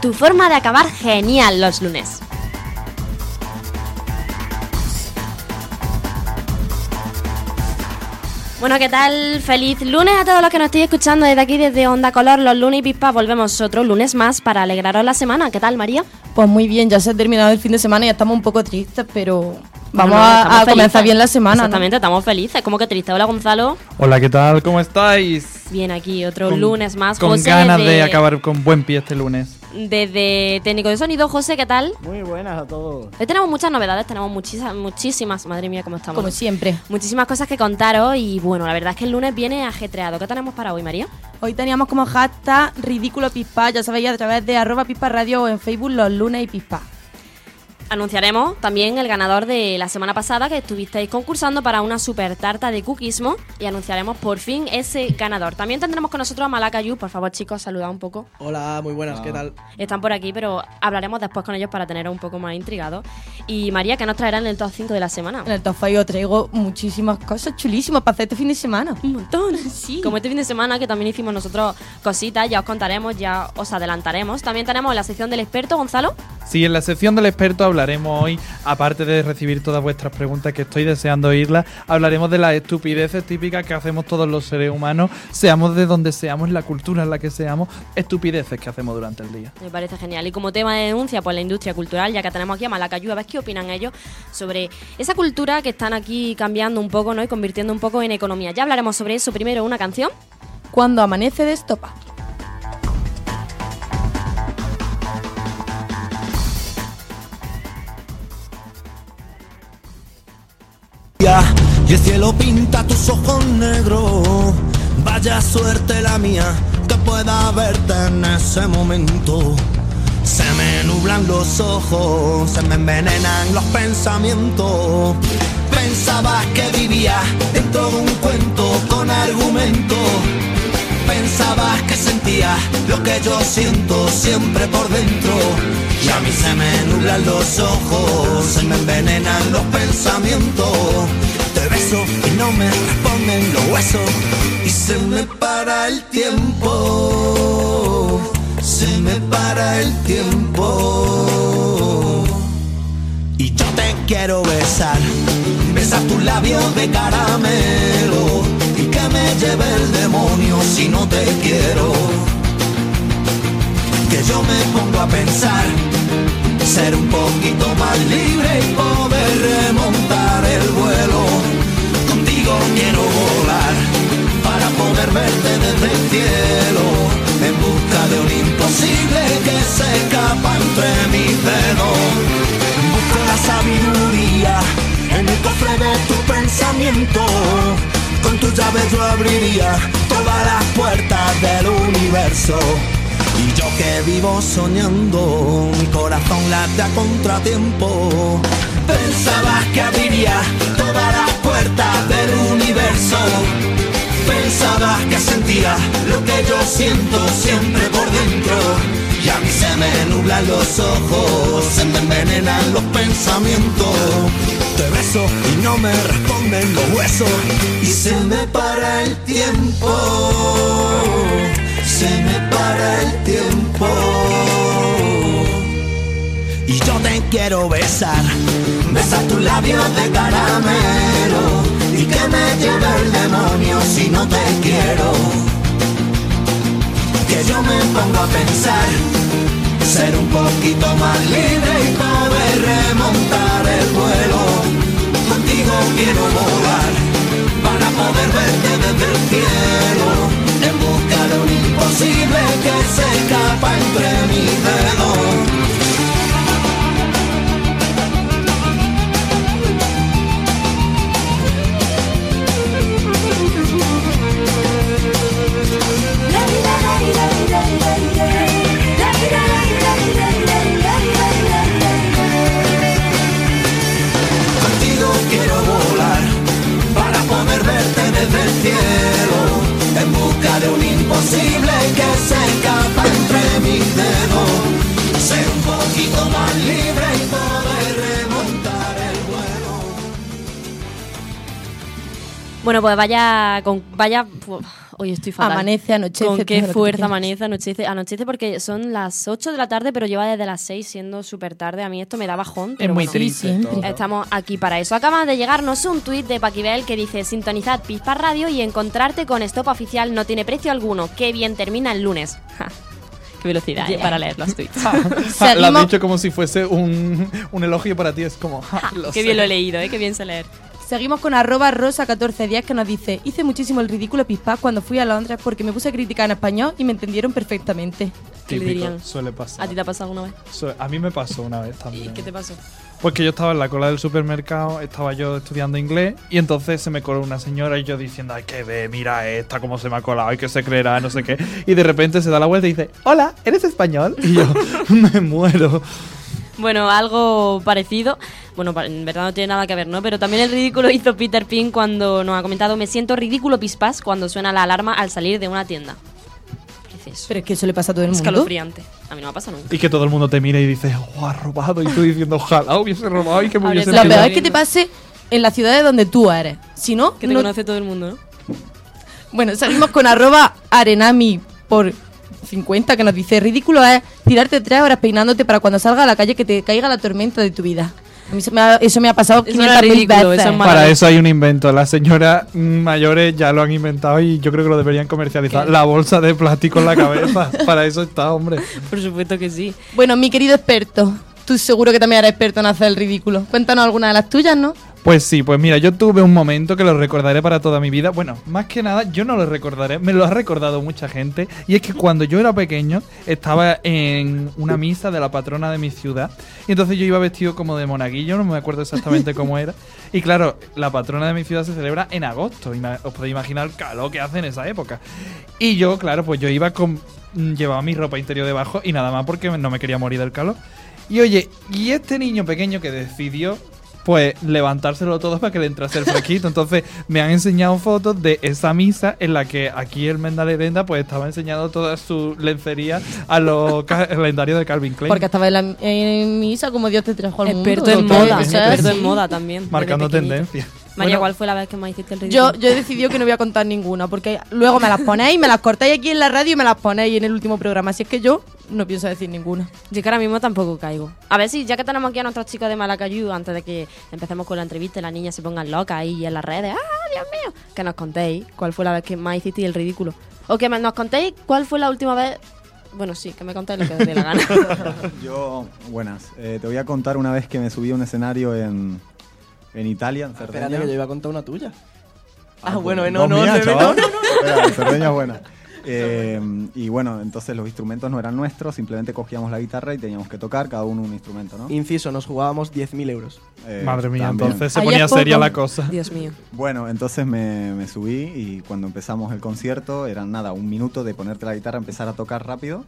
Tu forma de acabar genial los lunes. Bueno, ¿qué tal? Feliz lunes a todos los que nos estéis escuchando desde aquí, desde Onda Color, los lunes y pispas. Volvemos otro lunes más para alegraros la semana. ¿Qué tal, María? Pues muy bien, ya se ha terminado el fin de semana y ya estamos un poco tristes, pero vamos No, no, a- comenzar bien la semana. ¿no? Exactamente, estamos felices. ¿Cómo que triste? Hola, Gonzalo. Hola, ¿qué tal? ¿Cómo estáis? Bien, aquí otro Con- lunes más. Con José, ganas desde, de acabar con buen pie este lunes. Desde técnico de sonido, José, ¿qué tal? Muy buenas a todos. Hoy tenemos muchas novedades, tenemos muchísimas, muchísimas, madre mía, cómo estamos. Como siempre. Muchísimas cosas que contaros y bueno, la verdad es que el lunes viene ajetreado. ¿Qué tenemos para hoy, María? Hoy teníamos como hashtag ridículo pispa, ya sabéis, a través de arroba pispa radio o en Facebook los lunes y pispa. Anunciaremos también el ganador de la semana pasada que estuvisteis concursando para una super tarta de cookismo y anunciaremos por fin ese ganador. También tendremos con nosotros a Malakayu, por favor chicos, saludad un poco. Hola, muy buenas, ¿qué tal? Están por aquí, pero hablaremos después con ellos para tener un poco más intrigados. Y María, ¿qué nos traerán en el top 5 de la semana? En el top 5 os traigo muchísimas cosas chulísimas para hacer este fin de semana. Un montón, sí. Como este fin de semana que también hicimos nosotros cositas, ya os contaremos, ya os adelantaremos. También tenemos la sección del experto, Gonzalo. Sí, en la sección del experto hablaremos hoy, aparte de recibir todas vuestras preguntas que estoy deseando oírlas, hablaremos de las estupideces típicas que hacemos todos los seres humanos, seamos de donde seamos, la cultura en la que seamos, estupideces que hacemos durante el día. Me parece genial. Y como tema de denuncia, pues la industria cultural, ya que tenemos aquí a Malacayu, a ver qué opinan ellos sobre esa cultura que están aquí cambiando un poco, ¿no? Y convirtiendo un poco en economía. Ya hablaremos sobre eso. Primero, una canción. Cuando amanece de estopa. El cielo pinta tus ojos negros. Vaya suerte la mía que pueda verte en ese momento. Se me nublan los ojos, se me envenenan los pensamientos. Pensabas que vivía dentro de un cuento con argumento. Pensabas que sentía lo que yo siento siempre por dentro. Y a mí se me nublan los ojos, se me envenenan los pensamientos. Te beso y no me responden los huesos. Y se me para el tiempo. Se me para el tiempo. Y yo te quiero besar, besar tus labios de caramelo y que me lleve el demonio si no te quiero. Que yo me pongo a pensar, ser un poquito más libre y poder remontar el vuelo. Quiero volar para poder verte desde el cielo en busca de un imposible que se escapa entre mis dedos. Busco la sabiduría en el cofre de tu pensamiento. Con tu llave yo abriría todas las puertas del universo. Y yo que vivo soñando, mi corazón late a contratiempo. Pensabas que abriría puertas del universo. Pensabas que sentía lo que yo siento siempre por dentro. Y a mí se me nublan los ojos, se me envenenan los pensamientos. Te beso y no me responden los huesos. Y se me para el tiempo. Se me para el tiempo. Y yo te quiero besar, besar tus labios de caramelo y que me lleve el demonio si no te quiero. Que yo me pongo a pensar, ser un poquito más libre y poder remontar el vuelo. Contigo quiero volar para poder verte desde el cielo en busca de un imposible que se escapa entre mis dedos. imposible que se escapa entre mis dedos. Ser un poquito más libre y poder remontar el vuelo. Bueno, pues vaya, con, vaya hoy estoy fatal. Amanece, anochece, Con qué fuerza amanece, anochece, anochece porque son las 8 de la tarde, pero lleva desde las 6 siendo súper tarde. A mí esto me da bajón, pero muy bueno. triste. Estamos aquí para eso. Acaba de llegarnos un tuit de Paquibel que dice sintonizad Pispa Radio y encontrarte con Stop Oficial no tiene precio alguno. Qué bien termina el lunes. Ja, Qué velocidad eh, para leer los tweets. Lo has dicho como si fuese un, un elogio para ti. Es como. ja, lo Qué sé. bien lo he leído, ¿eh? Qué bien sé leer. Seguimos con arroba rosa1410 que nos dice Hice muchísimo el ridículo pispa cuando fui a Londres porque me puse a criticar en español y me entendieron perfectamente. ¿Qué le Típico, dirían? Suele pasar. ¿A ti te ha pasado alguna vez? Su- a mí me pasó una vez ¿Y también. qué te pasó? Pues que yo estaba en la cola del supermercado, estaba yo estudiando inglés y entonces se me coló una señora y yo diciendo, ay, que ve, mira esta, cómo se me ha colado, ay, que se creerá, no sé qué. Y de repente se da la vuelta y dice, hola, ¿eres español? Y yo, me muero. Bueno, algo parecido. Bueno, en verdad no tiene nada que ver, ¿no? Pero también el ridículo hizo Peter Pin cuando nos ha comentado me siento ridículo pispas cuando suena la alarma al salir de una tienda. ¿Qué es eso? Pero es que eso le pasa a todo el mundo. Escalofriante. A mí no me ha pasado nunca. Y que todo el mundo te mira y dice, oh, ha robado. Y tú diciendo, ojalá hubiese robado y que me hubiese Lo peor pillado". es que te pase en la ciudad de donde tú eres. Si no, Que te no- conoce todo el mundo, ¿no? Bueno, salimos con arroba arenami por 50 que nos dice ridículo es tirarte tres horas peinándote para cuando salga a la calle que te caiga la tormenta de tu vida. A mí se me ha- eso me ha pasado Eso no es 500 mil ridículo, veces. eso es. Para eso hay un invento. Las señoras mayores ya lo han inventado y yo creo que lo deberían comercializar. ¿Qué? La bolsa de plástico en la cabeza. Para eso está, hombre. Por supuesto que sí. Bueno, mi querido experto, tú seguro que también eres experto en hacer el ridículo. Cuéntanos alguna de las tuyas, ¿no? Pues sí, pues mira, yo tuve un momento que lo recordaré para toda mi vida. Bueno, más que nada, yo no lo recordaré, me lo ha recordado mucha gente. Y es que cuando yo era pequeño, estaba en una misa de la patrona de mi ciudad. Y entonces yo iba vestido como de monaguillo, no me acuerdo exactamente cómo era. Y claro, la patrona de mi ciudad se celebra en agosto. Os podéis imaginar el calor que hace en esa época. Y yo, claro, pues yo iba con. Llevaba mi ropa interior debajo y nada más porque no me quería morir del calor. Y oye, y este niño pequeño que decidió, pues, levantárselo todo para que le entrase el fresquito. Entonces, me han enseñado fotos de esa misa en la que aquí el Mendalerenda, pues, estaba enseñando toda su lencería a los ca- calendarios de Calvin Klein. Porque estaba en, la, en misa como Dios te trajo al mundo. Experto en moda. Experto en moda también. marcando tendencia. María, Bueno, ¿cuál fue la vez que más hiciste el ridículo? Yo, yo he decidido que no voy a contar ninguna, porque luego me las ponéis, me las cortáis aquí en la radio y me las ponéis en el último programa. Así es que yo no pienso decir ninguna. Yo que ahora mismo tampoco caigo. A ver si, ya que tenemos aquí a nuestros chicos de Malacayú, antes de que empecemos con la entrevista y las niñas se pongan locas ahí en las redes, ¡ah, Dios mío! Que nos contéis cuál fue la vez que más hicisteis el ridículo. O que me- nos contéis cuál fue la última vez. Bueno, sí, que me contéis lo que os dé la gana. Yo, buenas. Eh, te voy a contar una vez que me subí a un escenario en, en Italia, en Cerdeña. Espérate que yo iba a contar una tuya. Ah, Ah, bueno, pues, no, no, mías, chaval. no, no, Espera, en Cerdeña es buena. Eh, y bueno, entonces los instrumentos no eran nuestros, simplemente cogíamos la guitarra y teníamos que tocar cada uno un instrumento, ¿no? Inciso, nos jugábamos 10.000 euros. Eh, Madre mía, también. entonces se Ahí ponía seria la cosa. Dios mío. Bueno, entonces me, me subí y cuando empezamos el concierto eran nada, un minuto de ponerte la guitarra, empezar a tocar rápido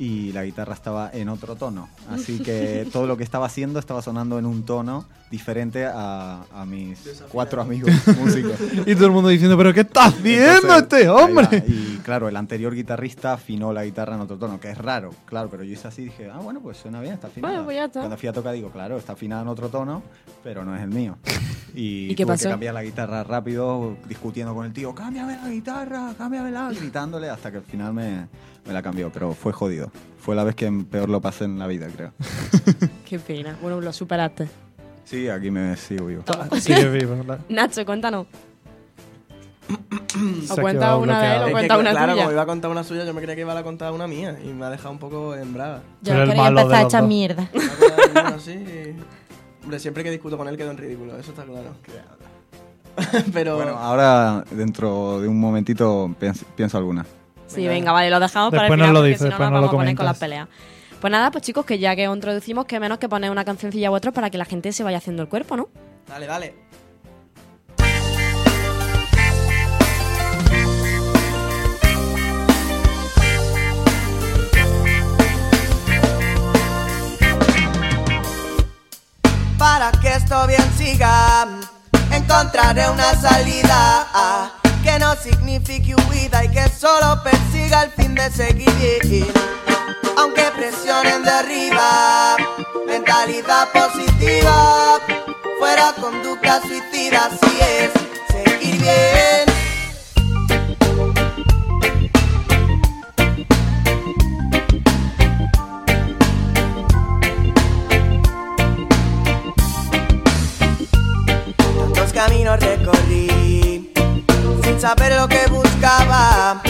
y la guitarra estaba en otro tono. Así que todo lo que estaba haciendo estaba sonando en un tono diferente a, a mis cuatro amigos músicos. Y todo el mundo diciendo, ¿pero qué está haciendo Entonces, este hombre? Y claro, el anterior guitarrista afinó la guitarra en otro tono, que es raro, claro, pero yo hice así y dije, ah, bueno, pues suena bien, está afinada. Bueno, pues ya está. Cuando fui a tocar digo, claro, está afinada en otro tono, pero no es el mío. Y, ¿Y qué tuve pasó? que cambiar la guitarra rápido, discutiendo con el tío, cámbiame la guitarra, cámbiamela, gritándole hasta que al final me, me la cambió, pero fue jodido. Fue la vez que peor lo pasé en la vida, creo. Qué pena. Bueno, lo superaste. Sí, aquí me sigo vivo. Sigue vivo, ¿verdad? Nacho, cuéntanos. Ha cuenta una de él o Es que, cuenta una claro, tuya. como iba a contar una suya, yo me creía que iba a contar una mía y me ha dejado un poco en braga. Yo no quería empezar a echar mierda. Bueno, sí. Hombre, siempre que discuto con él quedo en ridículo, eso está claro. Pero Bueno, ahora dentro de un momentito pienso, pienso alguna. Sí, venga, vale, lo dejamos para el final lo porque dices, si no nos vamos a poner con las peleas. Pues nada, pues chicos, que ya que os introducimos, que menos que poner una cancioncilla a vosotros para que la gente se vaya haciendo el cuerpo, ¿no? dale, dale. Para que esto bien siga, encontraré una salida ah, que no signifique huida y que solo persiga el fin de seguir. Aunque presionen de arriba, mentalidad positiva, fuera conducta suicida, si es, seguir bien. Tantos caminos recorrí sin saber lo que buscaba.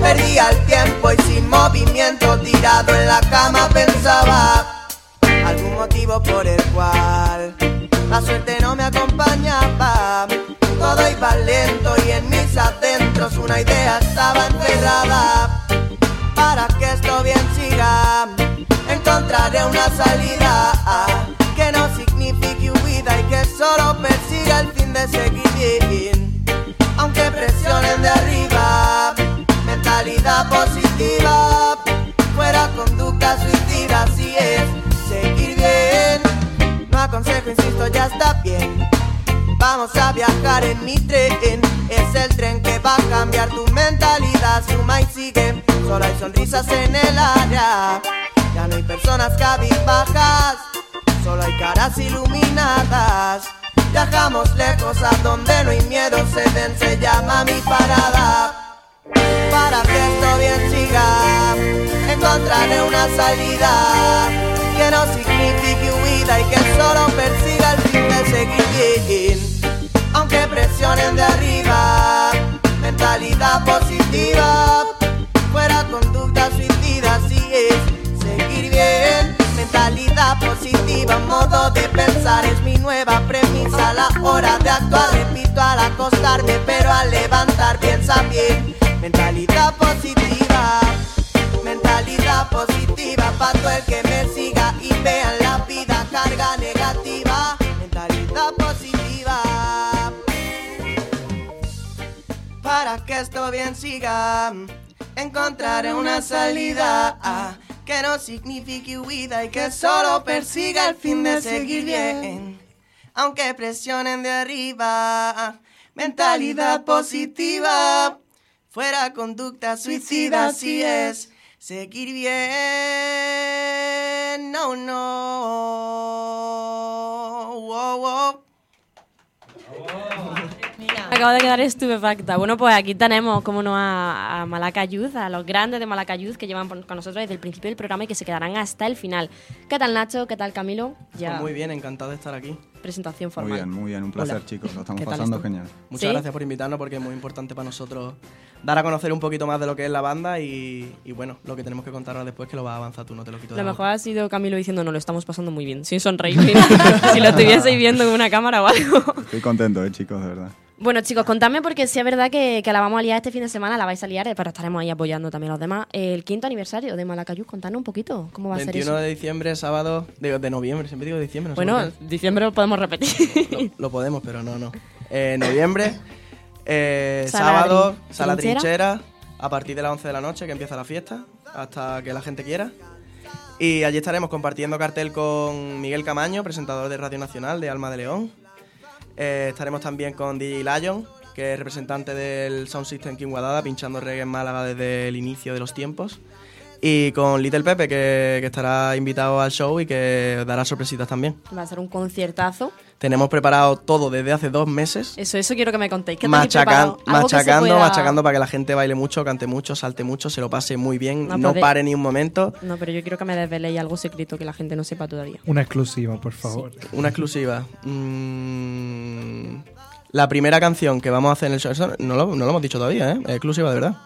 Perdía el tiempo y sin movimiento tirado en la cama pensaba algún motivo por el cual la suerte no me acompañaba. Todo iba lento y en mis adentros una idea estaba encerrada. Está bien. Vamos a viajar en mi tren, es el tren que va a cambiar tu mentalidad, suma y sigue. Solo hay sonrisas en el área, ya no hay personas cabizbajas, solo hay caras iluminadas. Viajamos lejos a donde no hay miedo, se ven, se llama mi parada. Para que esto bien siga, encontraré una salida que no signifique huida y que solo persiga el fin de seguir bien. Aunque presionen de arriba, mentalidad positiva, fuera conducta suicida, así es, seguir bien. Mentalidad positiva, modo de pensar es mi nueva premisa. La hora de actuar, repito al acostarme, pero al levantar piensa bien. Mentalidad positiva, mentalidad positiva, para todo el que me siga y vean la vida carga negativa. Mentalidad positiva, para que esto bien siga, encontraré una salida ah, que no signifique huida y que solo persiga el fin de seguir bien. Aunque presionen de arriba, mentalidad positiva, fuera conducta suicida, así es, seguir bien. No, no. Wow, wow. Acabo de quedar estupefacta. Bueno, pues aquí tenemos, como no, a, a Malacayud, a los grandes de Malacayud que llevan con nosotros desde el principio del programa y que se quedarán hasta el final. ¿Qué tal, Nacho? ¿Qué tal, Camilo? Ya, Pues muy bien, encantado de estar aquí. presentación Muy formal. bien, muy bien, un placer Hola. chicos, lo estamos ¿Qué tal pasando esto? genial. Muchas ¿Sí? gracias por invitarnos porque es muy importante para nosotros dar a conocer un poquito más de lo que es la banda y, y bueno, lo que tenemos que contar ahora después que lo vas a avanzar tú, no te lo quito Lo la mejor boca. ha sido Camilo diciendo, no, lo estamos pasando muy bien, sin sonreír. si lo estuvieseis viendo en una cámara o algo. Estoy contento, eh, chicos, de verdad. Bueno, chicos, contadme porque sí es verdad que, que la vamos a liar este fin de semana, la vais a liar, eh, pero estaremos ahí apoyando también a los demás. El quinto aniversario de Malacayú, contadnos un poquito cómo va a ser 21 eso. de diciembre, sábado, de, de noviembre, siempre digo diciembre. no Bueno, diciembre lo podemos repetir. lo, lo podemos, pero no, no. Eh, noviembre, eh, Sala sábado, trin- sala trinchera. trinchera, a partir de las 11 de la noche que empieza la fiesta, hasta que la gente quiera. Y allí estaremos compartiendo cartel con Miguel Camaño, presentador de Radio Nacional de Alma de León. Eh, estaremos también con DJ Lion, que es representante del Sound System King Guadada, pinchando reggae en Málaga desde el inicio de los tiempos. Y con Little Pepe, que, que estará invitado al show y que dará sorpresitas también. va a ser un conciertazo. Tenemos preparado todo desde hace dos meses. Eso, eso quiero que me contéis. ¿Qué Machacan- machacando, pueda- machacando para que la gente baile mucho, cante mucho, salte mucho, se lo pase muy bien, No, no, pues de- pare ni un momento. No, pero yo quiero que me desveléis algo secreto que la gente no sepa todavía. Una exclusiva, por favor. Una exclusiva. Mm, la primera canción que vamos a hacer en el show, eso no lo, no lo hemos dicho todavía, ¿eh? es exclusiva de verdad.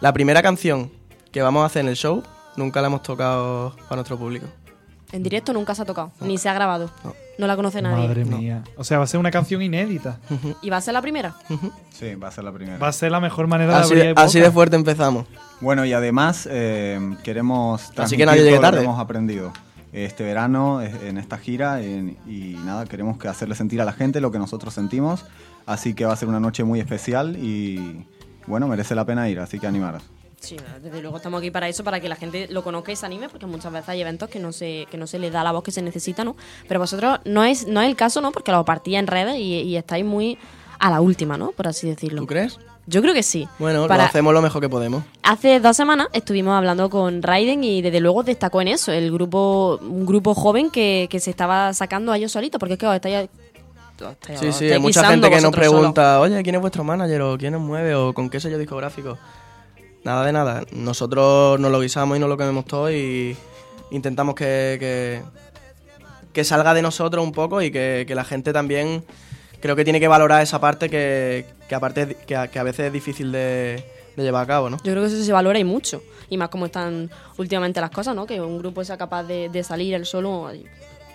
La primera canción que vamos a hacer en el show nunca la hemos tocado para nuestro público. En directo nunca se ha tocado, ni se ha grabado. No, la conoce nadie. Madre mía. O sea, va a ser una canción inédita. ¿Y va a ser la primera? Sí, va a ser la primera. Va a ser la mejor manera Así de de, abrir así de fuerte empezamos. Bueno, y además eh, queremos transmitir que nadie llegue todo lo que tarde. hemos aprendido este verano eh, en esta gira en- y nada, queremos que hacerle sentir a la gente lo que nosotros sentimos, así que va a ser una noche muy especial y bueno, merece la pena ir, así que animaros. Sí, desde luego estamos aquí para eso, para que la gente lo conozca y se anime, porque muchas veces hay eventos que no se, que no se le da la voz que se necesita, ¿no? Pero vosotros no es, no es el caso, ¿no? Porque lo partís en redes y, y estáis muy a la última, ¿no? Por así decirlo. ¿Tú crees? Yo creo que sí. Bueno, Para- lo hacemos lo mejor que podemos. Hace dos semanas estuvimos hablando con Raiden y desde luego destacó en eso, el grupo, un grupo joven que, que se estaba sacando a ellos solitos, porque es que os estáis os Sí, os sí, estáis hay mucha gente que nos pregunta, oye, ¿quién es vuestro manager? o quién os mueve? o con qué sello discográfico. Nada de nada. Nosotros nos lo guisamos y nos lo comemos todo y intentamos que, que, que salga de nosotros un poco y que, que la gente también creo que tiene que valorar esa parte que, aparte que a, que a veces es difícil de, de llevar a cabo, ¿no? Yo creo que eso se valora y mucho. Y más como están últimamente las cosas, ¿no? Que un grupo sea capaz de, de salir él solo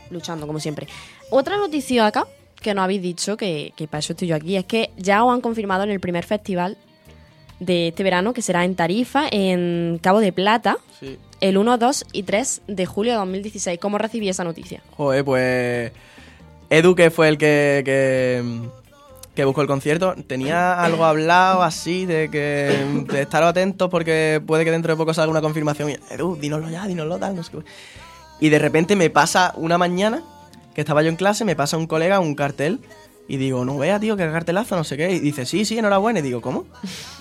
luchando, como siempre. Otra noticia acá que nos habéis dicho, que, que para eso estoy yo aquí, es que ya os han confirmado en el primer festival de este verano, que será en Tarifa, en Cabo de Plata, Sí. el 1, 2 y 3 de julio de 2016. ¿Cómo recibí esa noticia? Joder, pues Edu, que fue el que, que, que buscó el concierto, tenía algo hablado así de que de estar atentos porque puede que dentro de poco salga una confirmación. Y, Edu, dínoslo ya, dínoslo tal, no sé qué. Y de repente me pasa una mañana que estaba yo en clase, me pasa un colega un cartel y digo, no vea, tío, que cartelazo, no sé qué. Y dice, sí, sí, enhorabuena. Y digo, ¿cómo?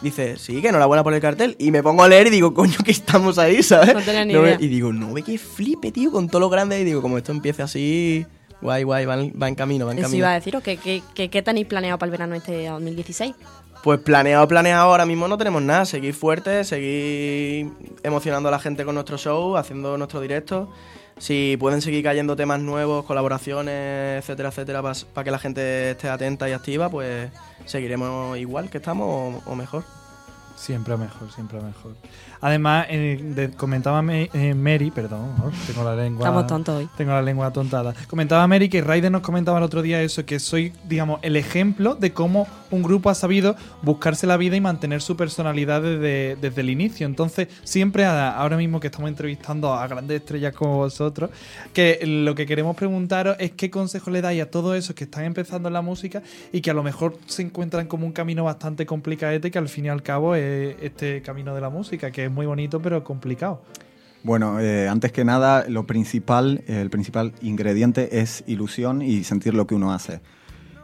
Dice, sí, que enhorabuena por el cartel. Y me pongo a leer y digo, coño, que estamos ahí, ¿sabes? No tenía ni idea. y digo, no ve que flipe, tío, con todo lo grande. Y digo, como esto empiece así, guay, guay, va, en- va en camino, va en camino. iba a deciros, ¿qué, qué, qué, qué tenéis planeado para el verano este 2016? Pues planeado, planeado, ahora mismo no tenemos nada. Seguir fuertes, seguir emocionando a la gente con nuestro show, haciendo nuestro directo. Si pueden seguir cayendo temas nuevos, colaboraciones, etcétera, etcétera, para que la gente esté atenta y activa, pues seguiremos igual que estamos o, o mejor. Siempre mejor, siempre mejor. Además, eh, de- comentaba Me- eh, Mary, perdón, oh, tengo la lengua. Estamos tontos hoy. Tengo la lengua tontada. Comentaba Mary que Raider nos comentaba el otro día eso, que soy, digamos, el ejemplo de cómo un grupo ha sabido buscarse la vida y mantener su personalidad desde, desde el inicio. Entonces, siempre, a- ahora mismo que estamos entrevistando a grandes estrellas como vosotros, que lo que queremos preguntaros es qué consejo le dais a todos esos que están empezando en la música y que a lo mejor se encuentran como un camino bastante complicadete, que al fin y al cabo es este camino de la música, que es muy bonito pero complicado. Bueno, eh, antes que nada, lo principal, eh, el principal ingrediente es ilusión y sentir lo que uno hace.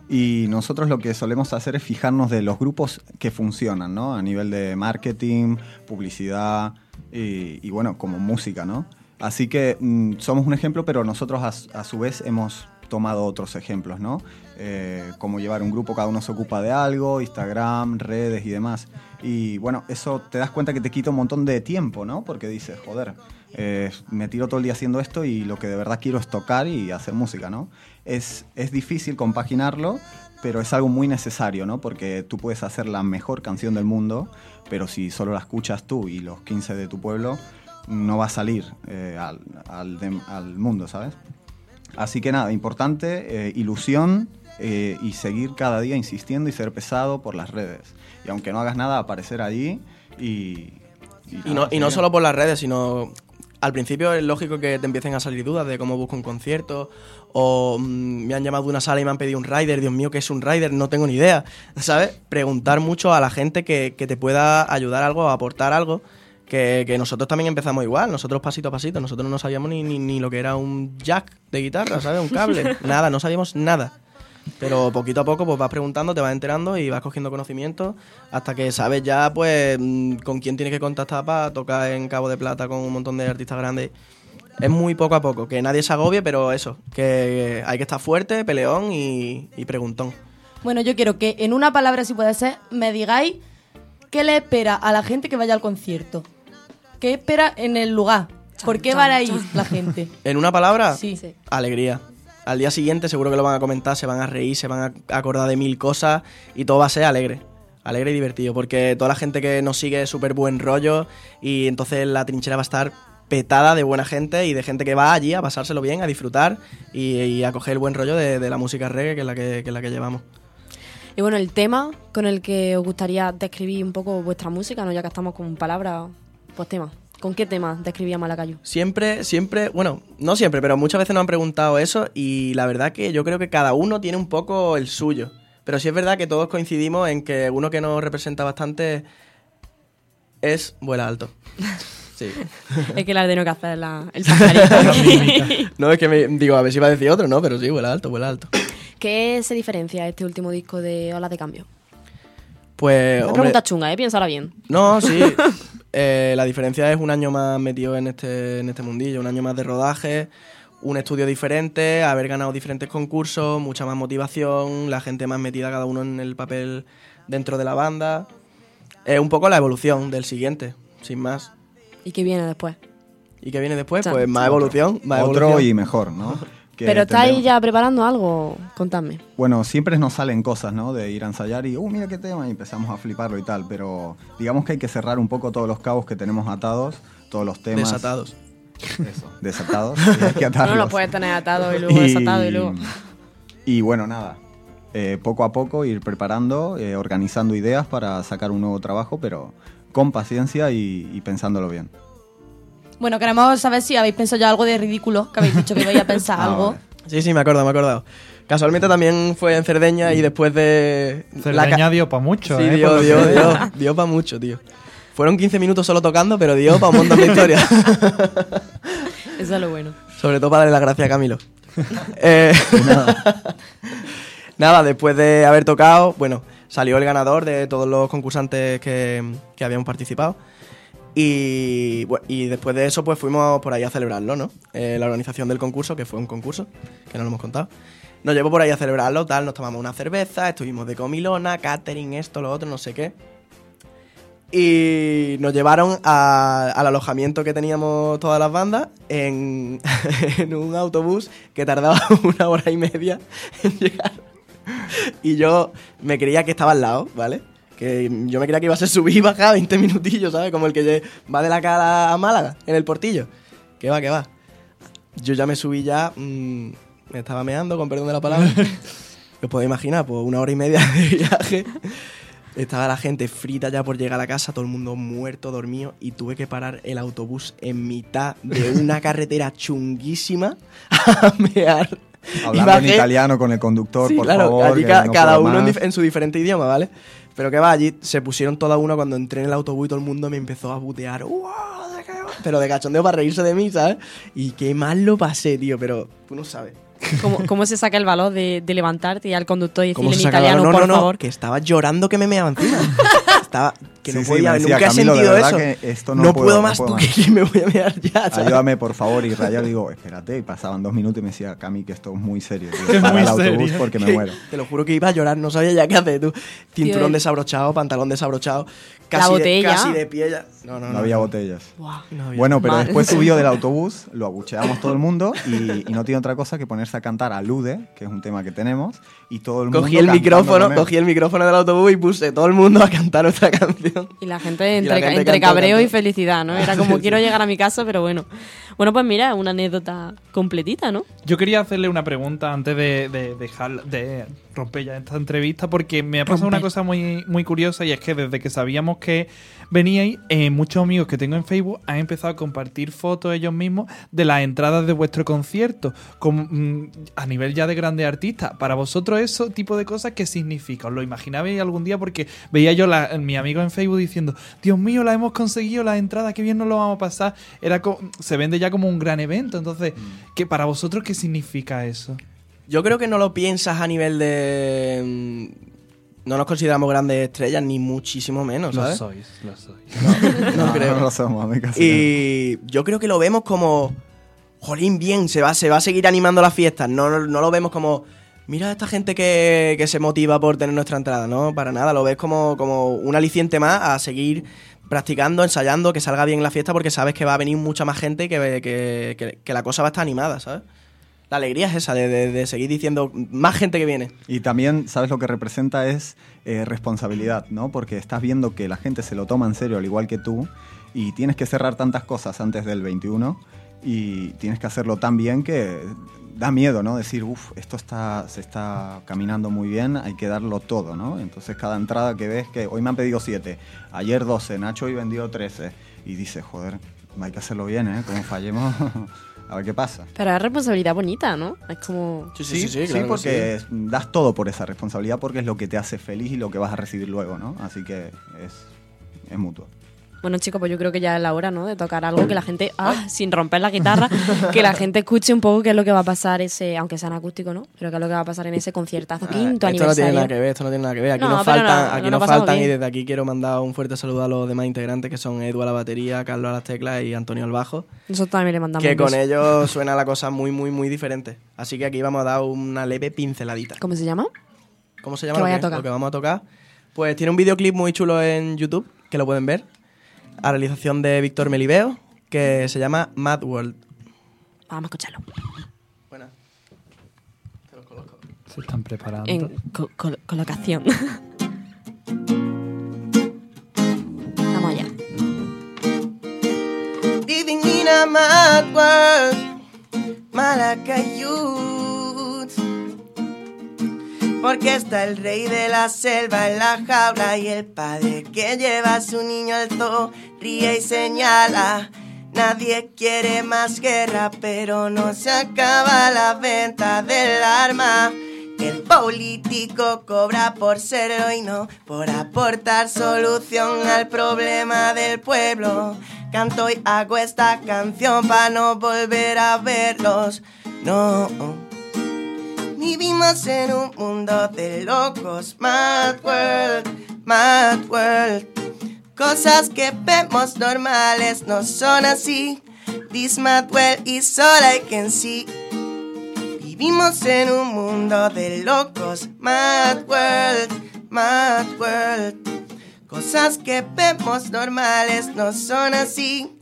Y nosotros lo que solemos hacer es fijarnos de los grupos que funcionan, ¿no? A nivel de marketing, publicidad y, bueno, como música, ¿no? Así que mm, somos un ejemplo, pero nosotros a, a su vez hemos tomado otros ejemplos, ¿no? Eh, como llevar un grupo, cada uno se ocupa de algo, Instagram, redes y demás. Y bueno, eso te das cuenta que te quita un montón de tiempo, ¿no? Porque dices, joder, eh, me tiro todo el día haciendo esto y lo que de verdad quiero es tocar y hacer música, ¿no? Es, es difícil compaginarlo, pero es algo muy necesario, ¿no? Porque tú puedes hacer la mejor canción del mundo, pero si solo la escuchas tú y los 15 de tu pueblo, no va a salir eh, al, al mundo, ¿sabes? Así que nada, importante, eh, ilusión eh, y seguir cada día insistiendo y ser pesado por las redes. Y aunque no hagas nada, aparecer allí y... Y no, y no solo por las redes, sino al principio es lógico que te empiecen a salir dudas de cómo busco un concierto o mm, me han llamado de una sala y me han pedido un rider, Dios mío, ¿qué es un rider? No tengo ni idea, ¿sabes? Preguntar mucho a la gente que, que te pueda ayudar algo, aportar algo, que, que nosotros también empezamos igual, nosotros pasito a pasito, nosotros no sabíamos ni, ni, ni lo que era un jack de guitarra, ¿sabes? Un cable, nada, no sabíamos nada. Pero poquito a poco pues vas preguntando, te vas enterando y vas cogiendo conocimiento hasta que sabes ya pues mm, con quién tienes que contactar para tocar en Cabo de Plata con un montón de artistas grandes. Es muy poco a poco, que nadie se agobie, pero eso, que hay que estar fuerte, peleón y, y preguntón. Bueno, yo quiero que en una palabra, si puede ser, me digáis qué le espera a la gente que vaya al concierto. ¿Qué espera en el lugar? ¿Por qué van a ir chan. la gente? En una palabra, Sí. Sí. alegría. Al día siguiente seguro que lo van a comentar, se van a reír, se van a acordar de mil cosas y todo va a ser alegre. Alegre y divertido, porque toda la gente que nos sigue es súper buen rollo y entonces la trinchera va a estar petada de buena gente y de gente que va allí a pasárselo bien, a disfrutar y, y a coger el buen rollo de, de la música reggae que es la que, que es la que llevamos. Y bueno, el tema con el que os gustaría describir un poco vuestra música, ¿no? Ya que estamos con palabras, pues tema. ¿Con qué tema describía Malacayo? Siempre, siempre, bueno, no siempre, pero muchas veces nos han preguntado eso y la verdad que yo creo que cada uno tiene un poco el suyo. Pero sí es verdad que todos coincidimos en que uno que nos representa bastante es Vuela Alto. Sí. es que el ardeno que hace es la, el pajarito. No, es que me digo, a ver si va a decir otro, ¿no? Pero sí, Vuela Alto, Vuela Alto. ¿Qué se diferencia este último disco de Olas de Cambio? Pues, Una hombre, pregunta chunga, ¿eh? Piénsala bien. No, sí. Eh, la diferencia es un año más metido en este, en este mundillo, un año más de rodaje, un estudio diferente, haber ganado diferentes concursos, mucha más motivación, la gente más metida cada uno en el papel dentro de la banda. Es un poco la evolución del siguiente, sin más. ¿Y qué viene después? ¿Y qué viene después? Pues más evolución, más Otro evolución. y mejor, ¿no? Que Pero estáis ya preparando algo, contadme. Bueno, siempre nos salen cosas, ¿no? De ir a ensayar y, uh, mira qué tema, y empezamos a fliparlo y tal. Pero digamos que hay que cerrar un poco todos los cabos que tenemos atados, todos los temas. Desatados. Eso, desatados. y hay que No atarlos. lo puedes tener atado y luego desatado y luego. Y bueno, nada. eh, poco a poco ir preparando, eh, organizando ideas para sacar un nuevo trabajo, pero con paciencia y, y pensándolo bien. Bueno, queremos saber si habéis pensado ya algo de ridículo, que habéis dicho que ibais a pensar Ah, algo. Sí, sí, me acuerdo, me he acordado. Casualmente también fue en Cerdeña y después de... la Cerdeña dio para mucho, Sí, ¿eh? dio, dio, dio, dio para mucho, tío. Fueron 15 minutos solo tocando, pero dio para un montón de historias. Eso es lo bueno. Sobre todo para darle las gracias a Camilo. Eh, nada, después de haber tocado, bueno, salió el ganador de todos los concursantes que, que habíamos participado. Y, bu- y después de eso, pues fuimos por ahí a celebrarlo, ¿no? Eh, la organización del concurso, que fue un concurso, que no lo hemos contado. Nos llevó por ahí a celebrarlo, tal, nos tomamos una cerveza, estuvimos de comilona, catering, esto, lo otro, no sé qué. Y nos llevaron a- al alojamiento que teníamos todas las bandas en, en un autobús que tardaba una hora y media en llegar. Y yo me creía que estaba al lado, ¿vale? Que yo me creía que iba a ser subir y bajar 20 minutillos, ¿sabes? Como el que va de la cara a Málaga, en el portillo. Que va, que va. Yo ya me subí ya, mm, me estaba meando, con perdón de la palabra. Os podéis imaginar, pues una hora y media de viaje. Estaba la gente frita ya por llegar a la casa, todo el mundo muerto, dormido, y tuve que parar el autobús en mitad de una carretera chunguísima a mear. Hablando en italiano con el conductor, Sí, por claro, favor. allí que ca- no cada uno en su diferente idioma, ¿vale? Pero que va, allí se pusieron toda uno cuando entré en el autobús y todo el mundo me empezó a butear. "¡Wow! ¿de qué va?". Pero de cachondeo para reírse de mí, ¿sabes? Y qué mal lo pasé, tío, pero tú no sabes. ¿Cómo, cómo se saca el valor de, de levantarte y al conductor y ¿Cómo decirle en italiano, no, por no, no, favor? que estaba llorando que me meaba encima. estaba, que Sí, no sí, podía, decía, nunca he "Camilo, de sentido eso. que esto no no puedo, puedo no más puedo tú más". que me voy a mear ya, ¿sabes? Ayúdame, por favor. Y Raya digo, espérate. Y pasaban dos minutos y me decía, Cami, que esto es muy serio. tío, para muy el autobús serio. porque me muero. Te lo juro que iba a llorar, no sabía ya qué hacer tú. Cinturón el- desabrochado, pantalón desabrochado, casi, botella. De, casi de pie ya. No, no, No no. había botellas. Buah. No había. Bueno, pero Mal. después subió del autobús, lo abucheamos todo el mundo y, y no tiene otra cosa que ponerse a cantar Alude, que es un tema que tenemos, y todo el mundo Cogí el micrófono, cogí el micrófono del autobús y puse todo el mundo a cantar otra canción. Y la gente entre, la gente entre cantó, cabreo cantó. y felicidad, ¿no? Era como quiero llegar a mi casa, pero bueno. Bueno, pues mira, una anécdota completita, ¿no? Yo quería hacerle una pregunta antes de, de dejar de romper ya esta entrevista porque me ha pasado una cosa muy, muy curiosa y es que desde que sabíamos que veníais, eh, muchos amigos que tengo en Facebook han empezado a compartir fotos ellos mismos de las entradas de vuestro concierto con, mm, a nivel ya de grandes artistas. Para vosotros eso tipo de cosas, ¿qué significa? ¿Os lo imaginabais algún día? Porque veía yo a mi amigo en Facebook diciendo, Dios mío, la hemos conseguido, las entradas, qué bien nos lo vamos a pasar. Era co- se vende ya como un gran evento. Entonces, ¿qué, para vosotros, ¿qué significa eso? Yo creo que no lo piensas a nivel de. mm, No nos consideramos grandes estrellas, ni muchísimo menos, Lo ¿sabes? sois, lo sois. No, No, creo. no lo somos, a mí casi Y yo creo que lo vemos como. Jolín, bien, se va, se va a seguir animando las fiestas. No, no, no lo vemos como. Mira a esta gente que, que se motiva por tener nuestra entrada, ¿no? Para nada, lo ves como, como un aliciente más a seguir practicando, ensayando, que salga bien la fiesta porque sabes que va a venir mucha más gente y que, que, que- que la cosa va a estar animada, ¿sabes? La alegría es esa, de, de- seguir diciendo más gente que viene. Y también, ¿sabes lo que representa? Es eh, responsabilidad, ¿no? Porque estás viendo que la gente se lo toma en serio, al igual que tú, y tienes que cerrar tantas cosas antes del 21 y tienes que hacerlo tan bien que da miedo, ¿no? Decir, uff, esto está, se está caminando muy bien, hay que darlo todo, ¿no? Entonces cada entrada que ves, que hoy me han pedido 7, ayer 12, Nacho hoy vendió 13, y dices, joder, hay que hacerlo bien, ¿eh? Como fallemos, a ver qué pasa. Pero es responsabilidad bonita, ¿no? Es como... Sí, sí, claro que porque das todo por esa responsabilidad porque es lo que te hace feliz y lo que vas a recibir luego, ¿no? Así que es, es mutuo. Bueno, chicos, pues yo creo que ya es la hora, ¿no? De tocar algo que la gente, ah, sin romper la guitarra, que la gente escuche un poco qué es lo que va a pasar ese, aunque sea en acústico, ¿no? Pero qué es lo que va a pasar en ese conciertazo quinto Ah, esto no tiene aniversario. nada que ver, esto no tiene nada que ver. Aquí No, nos faltan, no, aquí no nos faltan y desde aquí quiero mandar un fuerte saludo a los demás integrantes que son Edu a la batería, Carlos a las teclas y Antonio al bajo. Nosotros también le mandamos que con ellos suena la cosa muy, muy, muy diferente. Así que aquí vamos a dar una leve pinceladita. ¿Cómo se llama? ¿Cómo se llama lo que- tocar. lo que vamos a tocar? Pues tiene un videoclip muy chulo en YouTube, que lo pueden ver, a realización de Víctor Melibeo, que se llama Mad World. Vamos a escucharlo. Buena. Te los coloco. Se están preparando. En co- col- colocación. Vamos allá. Living in a mad world, Malacayut. Porque está el rey de la selva en la jaula y el padre que lleva a su niño al zoo ríe y señala. Nadie quiere más guerra, pero no se acaba la venta del arma. El político cobra por serlo y no por aportar solución al problema del pueblo. Canto y hago esta canción para no volver a verlos. No. Vivimos en un mundo de locos, mad world, mad world. Cosas que vemos normales no son así. This mad world is all I can see. Vivimos en un mundo de locos, mad world, mad world. Cosas que vemos normales no son así.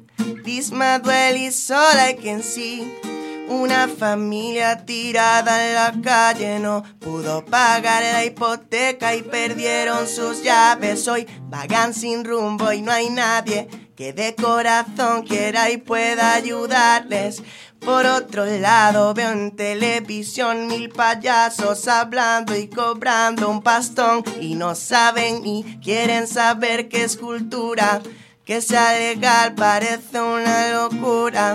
This mad world is all I can see. Una familia tirada en la calle no pudo pagar la hipoteca y perdieron sus llaves. Hoy vagan sin rumbo y no hay nadie que de corazón quiera y pueda ayudarles. Por otro lado veo en televisión mil payasos hablando y cobrando un pastón y no saben ni quieren saber qué es cultura. Que sea legal parece una locura.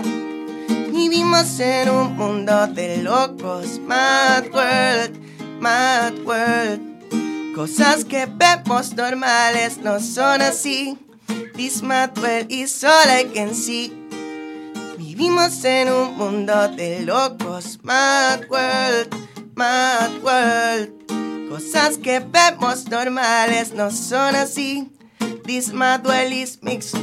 Vivimos en un mundo de locos, mad world, mad world. Cosas que vemos normales no son así. This mad world is all I can see. Vivimos en un mundo de locos, mad world, mad world. Cosas que vemos normales no son así. This mad world is mixed.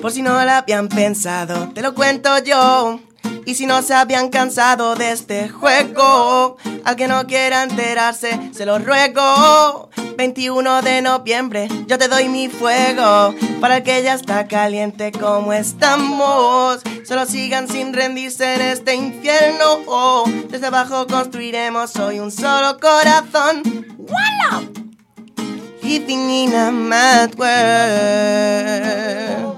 Por si no lo habían pensado, te lo cuento yo. Y si no se habían cansado de este juego, al que no quiera enterarse, se lo ruego. 21 de noviembre, yo te doy mi fuego. Para el que ya está caliente como estamos, solo sigan sin rendirse en este infierno. Desde abajo construiremos hoy un solo corazón. ¡Wala! Living in a mad world.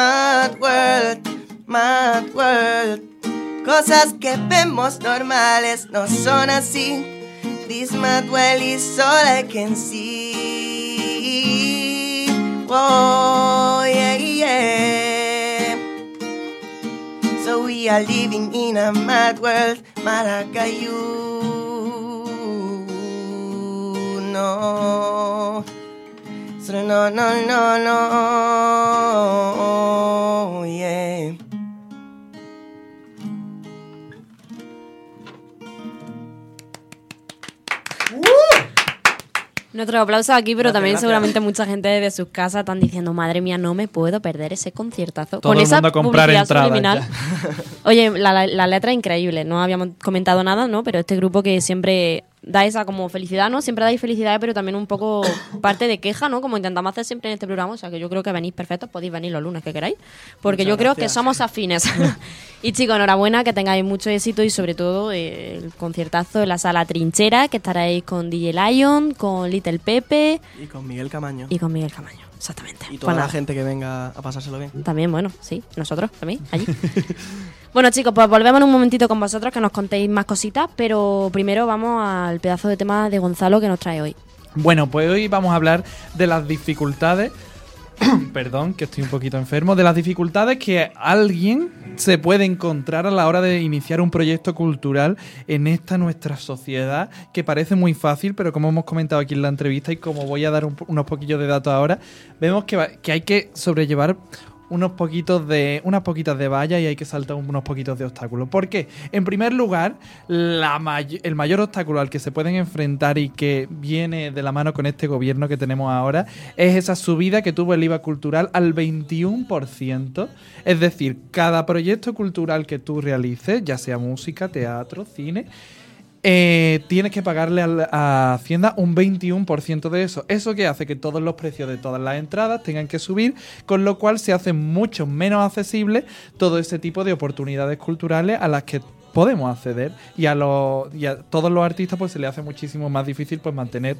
Mad world, mad world. Cosas que vemos normales no son así. This mad world is all I can see. Oh, yeah, yeah. So we are living in a mad world, Maracayu. No. So no, no, no, no, yeah. Nuestros aplausos aquí, pero Gracias, también gracias. seguramente mucha gente de sus casas están diciendo, madre mía, no me puedo perder ese conciertazo. Todo Con el esa mundo a comprar entradas. Oye, la, la- la letra es increíble, no habíamos comentado nada, ¿no? Pero este grupo que siempre da esa como felicidad, ¿no? Siempre dais felicidad, pero también un poco parte de queja, ¿no? Como intentamos hacer siempre en este programa, o sea que yo creo que venís perfectos, podéis venir los lunes que queráis, porque Muchas yo creo que somos afines. y chicos, enhorabuena, que tengáis mucho éxito y sobre todo eh, el conciertazo en la sala Trinchera, que estaréis con DJ Lion, con Little Pepe Y con Miguel Camaño. y con Miguel Camaño. Exactamente. Y Pues toda la nada. gente que venga a pasárselo bien. También, bueno, sí, nosotros también, allí. bueno, chicos, pues volvemos en un momentito con vosotros que nos contéis más cositas, pero primero vamos al pedazo de tema de Gonzalo que nos trae hoy. Bueno, pues hoy vamos a hablar de las dificultades perdón, que estoy un poquito enfermo, de las dificultades que alguien se puede encontrar a la hora de iniciar un proyecto cultural en esta nuestra sociedad, que parece muy fácil, pero como hemos comentado aquí en la entrevista y como voy a dar un unos poquillos de datos ahora, vemos que hay que sobrellevar unos poquitos de unas poquitas de valla y hay que saltar unos poquitos de obstáculos. ¿Por qué? En primer lugar, la el mayor obstáculo al que se pueden enfrentar y que viene de la mano con este gobierno que tenemos ahora es esa subida que tuvo el IVA cultural al 21%. Es decir, cada proyecto cultural que tú realices, ya sea música, teatro, cine, eh, tienes que pagarle al- a Hacienda un 21% de eso. Eso que hace que todos los precios de todas las entradas tengan que subir, con lo cual se hace mucho menos accesible todo ese tipo de oportunidades culturales a las que podemos acceder y a, los, y a todos los artistas pues se les hace muchísimo más difícil pues mantener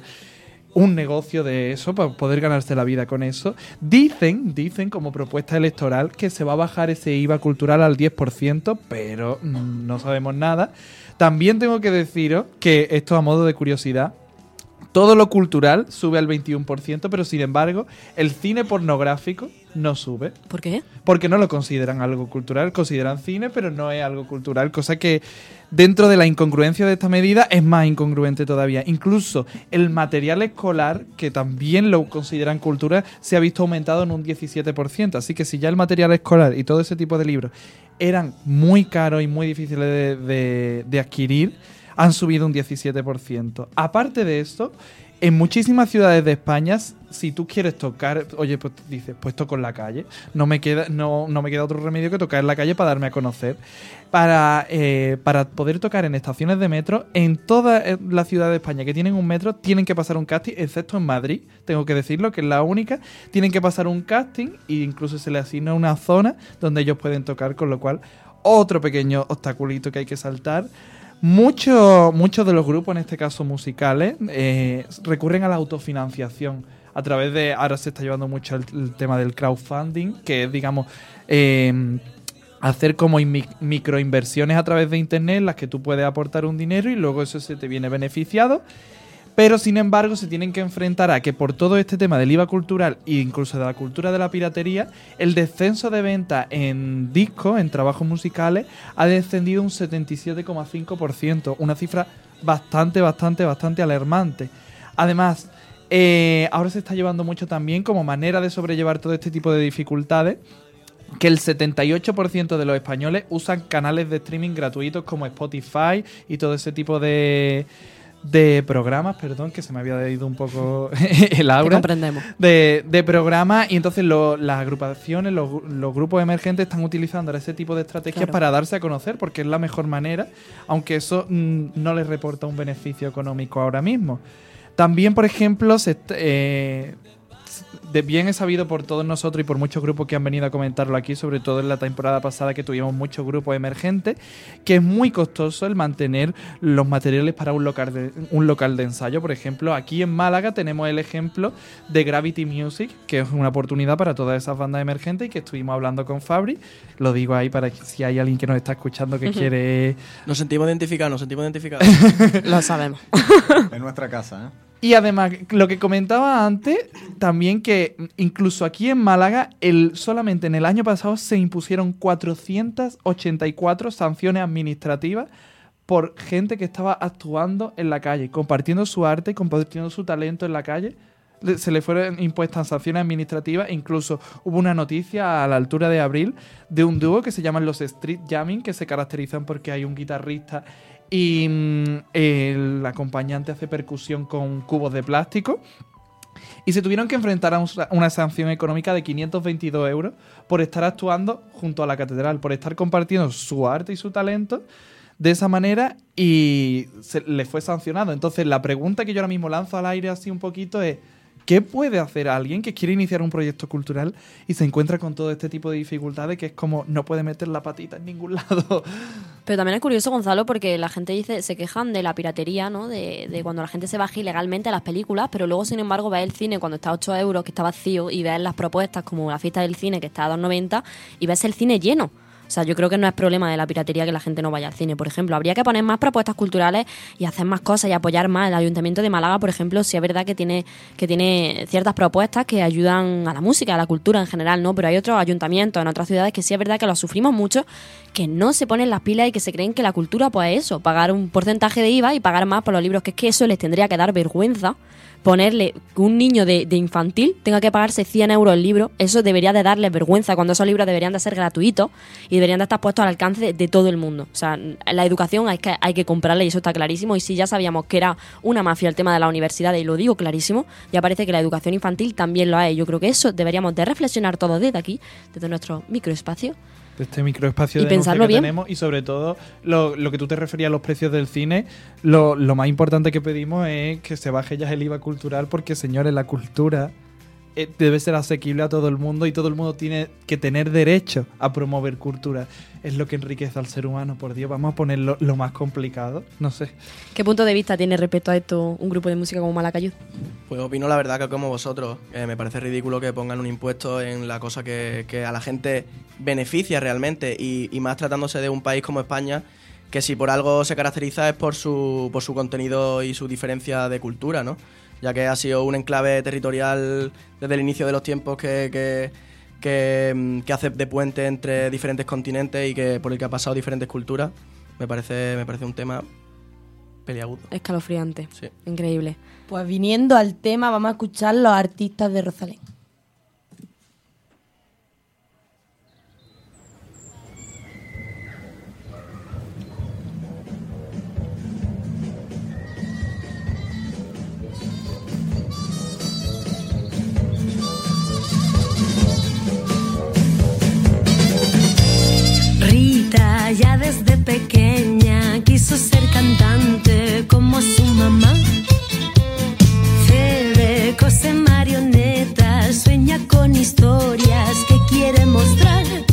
un negocio de eso para poder ganarse la vida con eso. Dicen, dicen como propuesta electoral que se va a bajar ese IVA cultural al 10%, pero mm, no sabemos nada. También tengo que deciros que esto a modo de curiosidad, todo lo cultural sube al 21%, pero sin embargo, el cine pornográfico no sube. ¿Por qué? Porque no lo consideran algo cultural, consideran cine, pero no es algo cultural, cosa que dentro de la incongruencia de esta medida es más incongruente todavía. Incluso el material escolar, que también lo consideran cultura, se ha visto aumentado en un 17%. Así que si ya el material escolar y todo ese tipo de libros eran muy caros y muy difíciles de, de- adquirir, han subido un 17%. Aparte de esto, en muchísimas ciudades de España, si tú quieres tocar, oye, pues dices, pues toco en la calle. No me queda, no, no me queda otro remedio que tocar en la calle para darme a conocer. Para, eh, para poder tocar en estaciones de metro, en todas eh, las ciudades de España que tienen un metro, tienen que pasar un casting, excepto en Madrid, tengo que decirlo, que es la única. Tienen que pasar un casting e incluso se les asigna una zona donde ellos pueden tocar, con lo cual, otro pequeño obstaculito que hay que saltar. Muchos muchos de los grupos, en este caso musicales, eh, recurren a la autofinanciación. A través de. Ahora se está llevando mucho el, tema del crowdfunding, que es, digamos, eh, hacer como microinversiones a través de internet en las que tú puedes aportar un dinero y luego eso se te viene beneficiado. Pero sin embargo se tienen que enfrentar a que por todo este tema del IVA cultural e incluso de la cultura de la piratería, el descenso de venta en discos, en trabajos musicales, ha descendido un 77,5%, una cifra bastante, bastante, bastante alarmante. Además, eh, ahora se está llevando mucho también como manera de sobrellevar todo este tipo de dificultades que el 78% de los españoles usan canales de streaming gratuitos como Spotify y todo ese tipo de, de programas, perdón, que se me había ido un poco el aura comprendemos. de, de programas y entonces lo- las agrupaciones, los, los grupos emergentes están utilizando ese tipo de estrategias Claro. para darse a conocer porque es la mejor manera, aunque eso mm, no les reporta un beneficio económico ahora mismo. También, por ejemplo, se, eh, de bien es sabido por todos nosotros y por muchos grupos que han venido a comentarlo aquí, sobre todo en la temporada pasada que tuvimos muchos grupos emergentes, que es muy costoso el mantener los materiales para un local de, un local de ensayo. Por ejemplo, aquí en Málaga tenemos el ejemplo de Gravity Music, que es una oportunidad para todas esas bandas emergentes y que estuvimos hablando con Fabri. Lo digo ahí para que si hay alguien que nos está escuchando que quiere Nos sentimos identificados, nos sentimos identificados. Lo sabemos. En nuestra casa, ¿eh? Y además, lo que comentaba antes, también que incluso aquí en Málaga, el, solamente en el año pasado se impusieron 484 sanciones administrativas por gente que estaba actuando en la calle, compartiendo su arte, compartiendo su talento en la calle. Le- Se le fueron impuestas sanciones administrativas incluso hubo una noticia a la altura de abril de un dúo que se llaman los Street Jamming, que se caracterizan porque hay un guitarrista y mm, el acompañante hace percusión con cubos de plástico. Y se tuvieron que enfrentar a un- una sanción económica de 522 euros por estar actuando junto a la catedral, por estar compartiendo su arte y su talento de esa manera y se le fue sancionado. Entonces la pregunta que yo ahora mismo lanzo al aire así un poquito es, ¿qué puede hacer alguien que quiere iniciar un proyecto cultural y se encuentra con todo este tipo de dificultades que es como no puede meter la patita en ningún lado? Pero también es curioso, Gonzalo, porque la gente dice, se quejan de la piratería, ¿no? De, de cuando la gente se baja ilegalmente a las películas, pero luego, sin embargo, ves el cine cuando está a 8 euros, que está vacío, y ves las propuestas como la fiesta del cine, que está a 2,90, y ves el cine lleno. O sea, yo creo que no es problema de la piratería que la gente no vaya al cine, por ejemplo. Habría que poner más propuestas culturales y hacer más cosas y apoyar más. El Ayuntamiento de Málaga, por ejemplo, sí es verdad que tiene, que tiene ciertas propuestas que ayudan a la música, a la cultura en general, ¿no? Pero hay otros ayuntamientos en otras ciudades que sí es verdad que lo sufrimos mucho, que no se ponen las pilas y que se creen que la cultura, pues es eso, pagar un porcentaje de IVA y pagar más por los libros, que es que eso les tendría que dar vergüenza ponerle que un niño de, de infantil tenga que pagarse 100 euros el libro, eso debería de darles vergüenza cuando esos libros deberían de ser gratuitos y deberían de estar puestos al alcance de, todo el mundo. O sea, la educación hay que, hay que comprarla y eso está clarísimo. Y si ya sabíamos que era una mafia el tema de la universidad, y lo digo clarísimo, ya parece que la educación infantil también lo es. Yo creo que eso deberíamos de reflexionar todos desde aquí, desde nuestro microespacio. De este microespacio Y de pensarlo que bien. tenemos y sobre todo lo, lo que tú te referías a los precios del cine, lo, lo más importante que pedimos es que se baje ya el IVA cultural porque señores, la cultura debe ser asequible a todo el mundo y todo el mundo tiene que tener derecho a promover cultura. Es lo que enriquece al ser humano, por Dios, vamos a ponerlo lo más complicado, no sé. ¿Qué punto de vista tiene respecto a esto un grupo de música como Malacayud? Pues opino la verdad que como vosotros. Eh, me parece ridículo que pongan un impuesto en la cosa que, que a la gente beneficia realmente y, y más tratándose de un país como España que si por algo se caracteriza es por su, por su contenido y su diferencia de cultura, ¿no? Ya que ha sido un enclave territorial desde el inicio de los tiempos que, que, que, mm, que hace de puente entre diferentes continentes y que por el que ha pasado diferentes culturas. Me parece, me parece un tema peliagudo. Escalofriante. Sí. Increíble. Pues viniendo al tema, vamos a escuchar los artistas de Rosalén. Ya desde pequeña quiso ser cantante como su mamá. Fede cose marionetas, sueña con historias que quiere mostrar.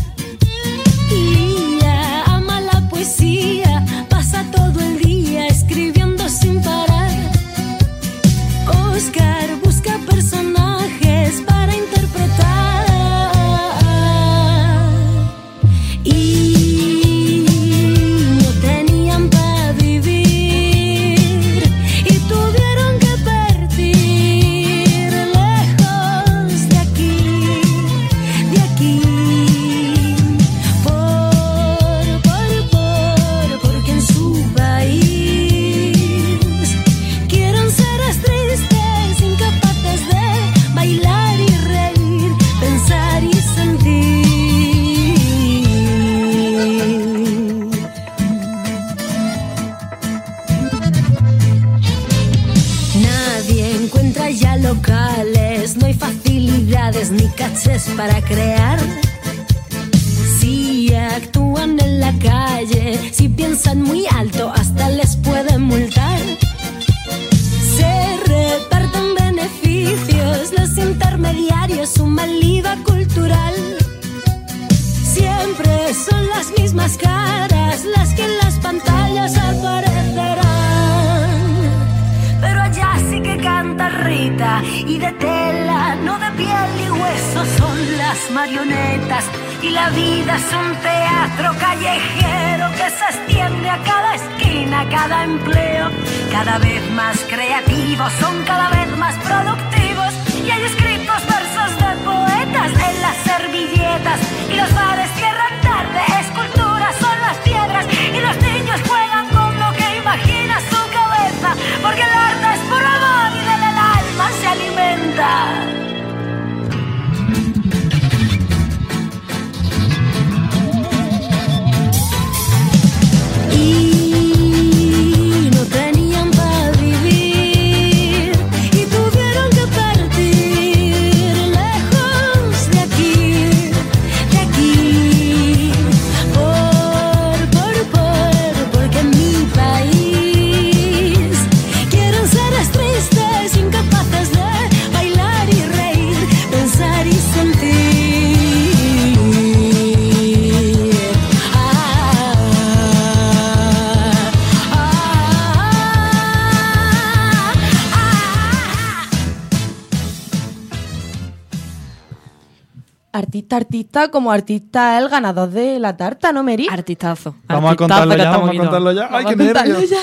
Artista, artista, como artista el ganador de la tarta, ¿no, Meri? Artistazo. Vamos a Artistazo contarlo que ya, vamos a contarlo ya. Ay, Vamos qué a contarlo nervios. ya.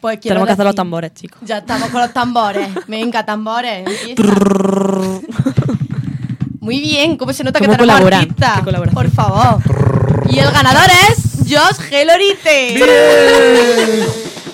Pues quiero Tenemos que hacer los tambores, chicos. Ya estamos con los tambores. Venga, tambores. Muy bien, ¿cómo se nota que ¿Cómo tenemos artistas? Qué colaboración. Por favor. Y el ganador es Josh Gelorite.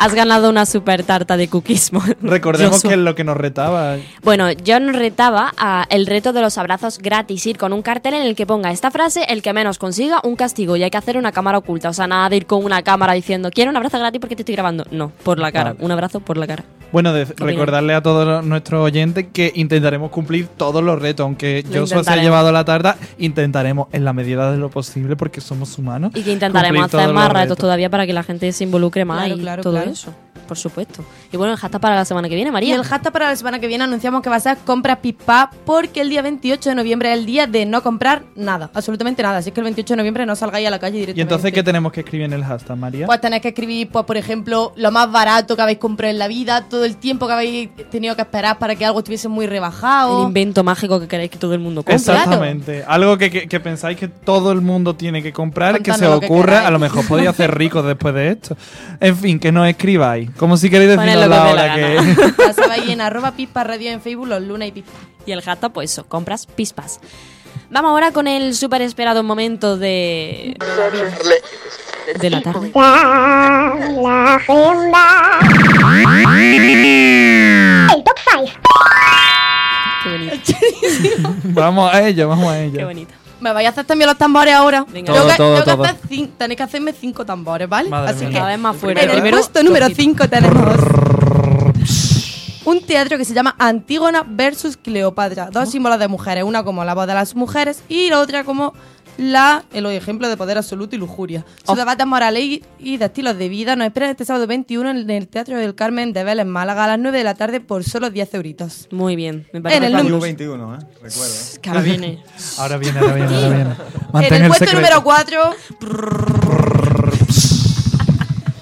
Has ganado una super tarta de cookismo. Recordemos que es lo que nos retaba. Bueno, yo nos retaba a el reto de los abrazos gratis, ir con un cartel en el que ponga esta frase, el que menos consiga, un castigo, y hay que hacer una cámara oculta. O sea, nada de ir con una cámara diciendo, quiero un abrazo gratis porque te estoy grabando. No, por la cara. Vale. Un abrazo por la cara. Bueno, de- recordarle a todos nuestros oyentes que intentaremos cumplir todos los retos. Aunque Joshua se ha llevado la tarta, intentaremos en la medida de lo posible porque somos humanos. Y que intentaremos hacer más retos todavía para que la gente se involucre más Claro, y claro, todo claro. Eso. Por supuesto. Y bueno, el hashtag para la semana que viene, Y María. el hashtag para la semana que viene anunciamos que va a ser compras pipa porque el día 28 de noviembre es el día de no comprar nada, absolutamente nada. Así que el 28 de noviembre no salgáis a la calle directamente. ¿Y entonces qué tenemos que escribir en el hashtag, María? Pues tenéis que escribir, pues, por ejemplo, lo más barato que habéis comprado en la vida, todo el tiempo que habéis tenido que esperar para que algo estuviese muy El rebajado. invento mágico que queréis que todo el mundo compre. Exactamente. Algo que, que- que pensáis que todo el mundo tiene que comprar, que se que ocurra. a lo mejor podéis hacer ricos después de esto. En fin, que nos escribáis. Como si queréis Poned decirnos lo que la os dé la hora que. gana. Ya sabéis en arroba pispa radio en Facebook los lunes y pispa. Y el hashtag, pues eso, compras pispas. Vamos ahora con el súper esperado momento de. de la tarde. La agenda. El top 5. Qué bonito. vamos a ello, vamos a ello. Qué bonito. Me vais a hacer también los tambores ahora. Venga. Tengo Todo, que- todo, tengo que todo. hacer cin- tenéis que hacerme cinco tambores, ¿vale? Madre Así mía. que Cada vez más fuerte. en el Primero, puesto número. 5 tenemos un teatro que se llama Antígona versus Cleopatra. Dos símbolos de mujeres, una como la voz de las mujeres y la otra como la, el ejemplo de poder absoluto y lujuria. Sus Oh. debates morales y, y de estilos de vida nos esperan este sábado 21 en el Teatro del Carmen de Vélez, Málaga, a las 9 de la tarde por solo 10 euritos. Muy bien. Me parece En el. Club 21, ¿eh? Recuerdo. Que ahora viene. Ahora viene, ahora viene, ahora viene. en el puesto secreto. número 4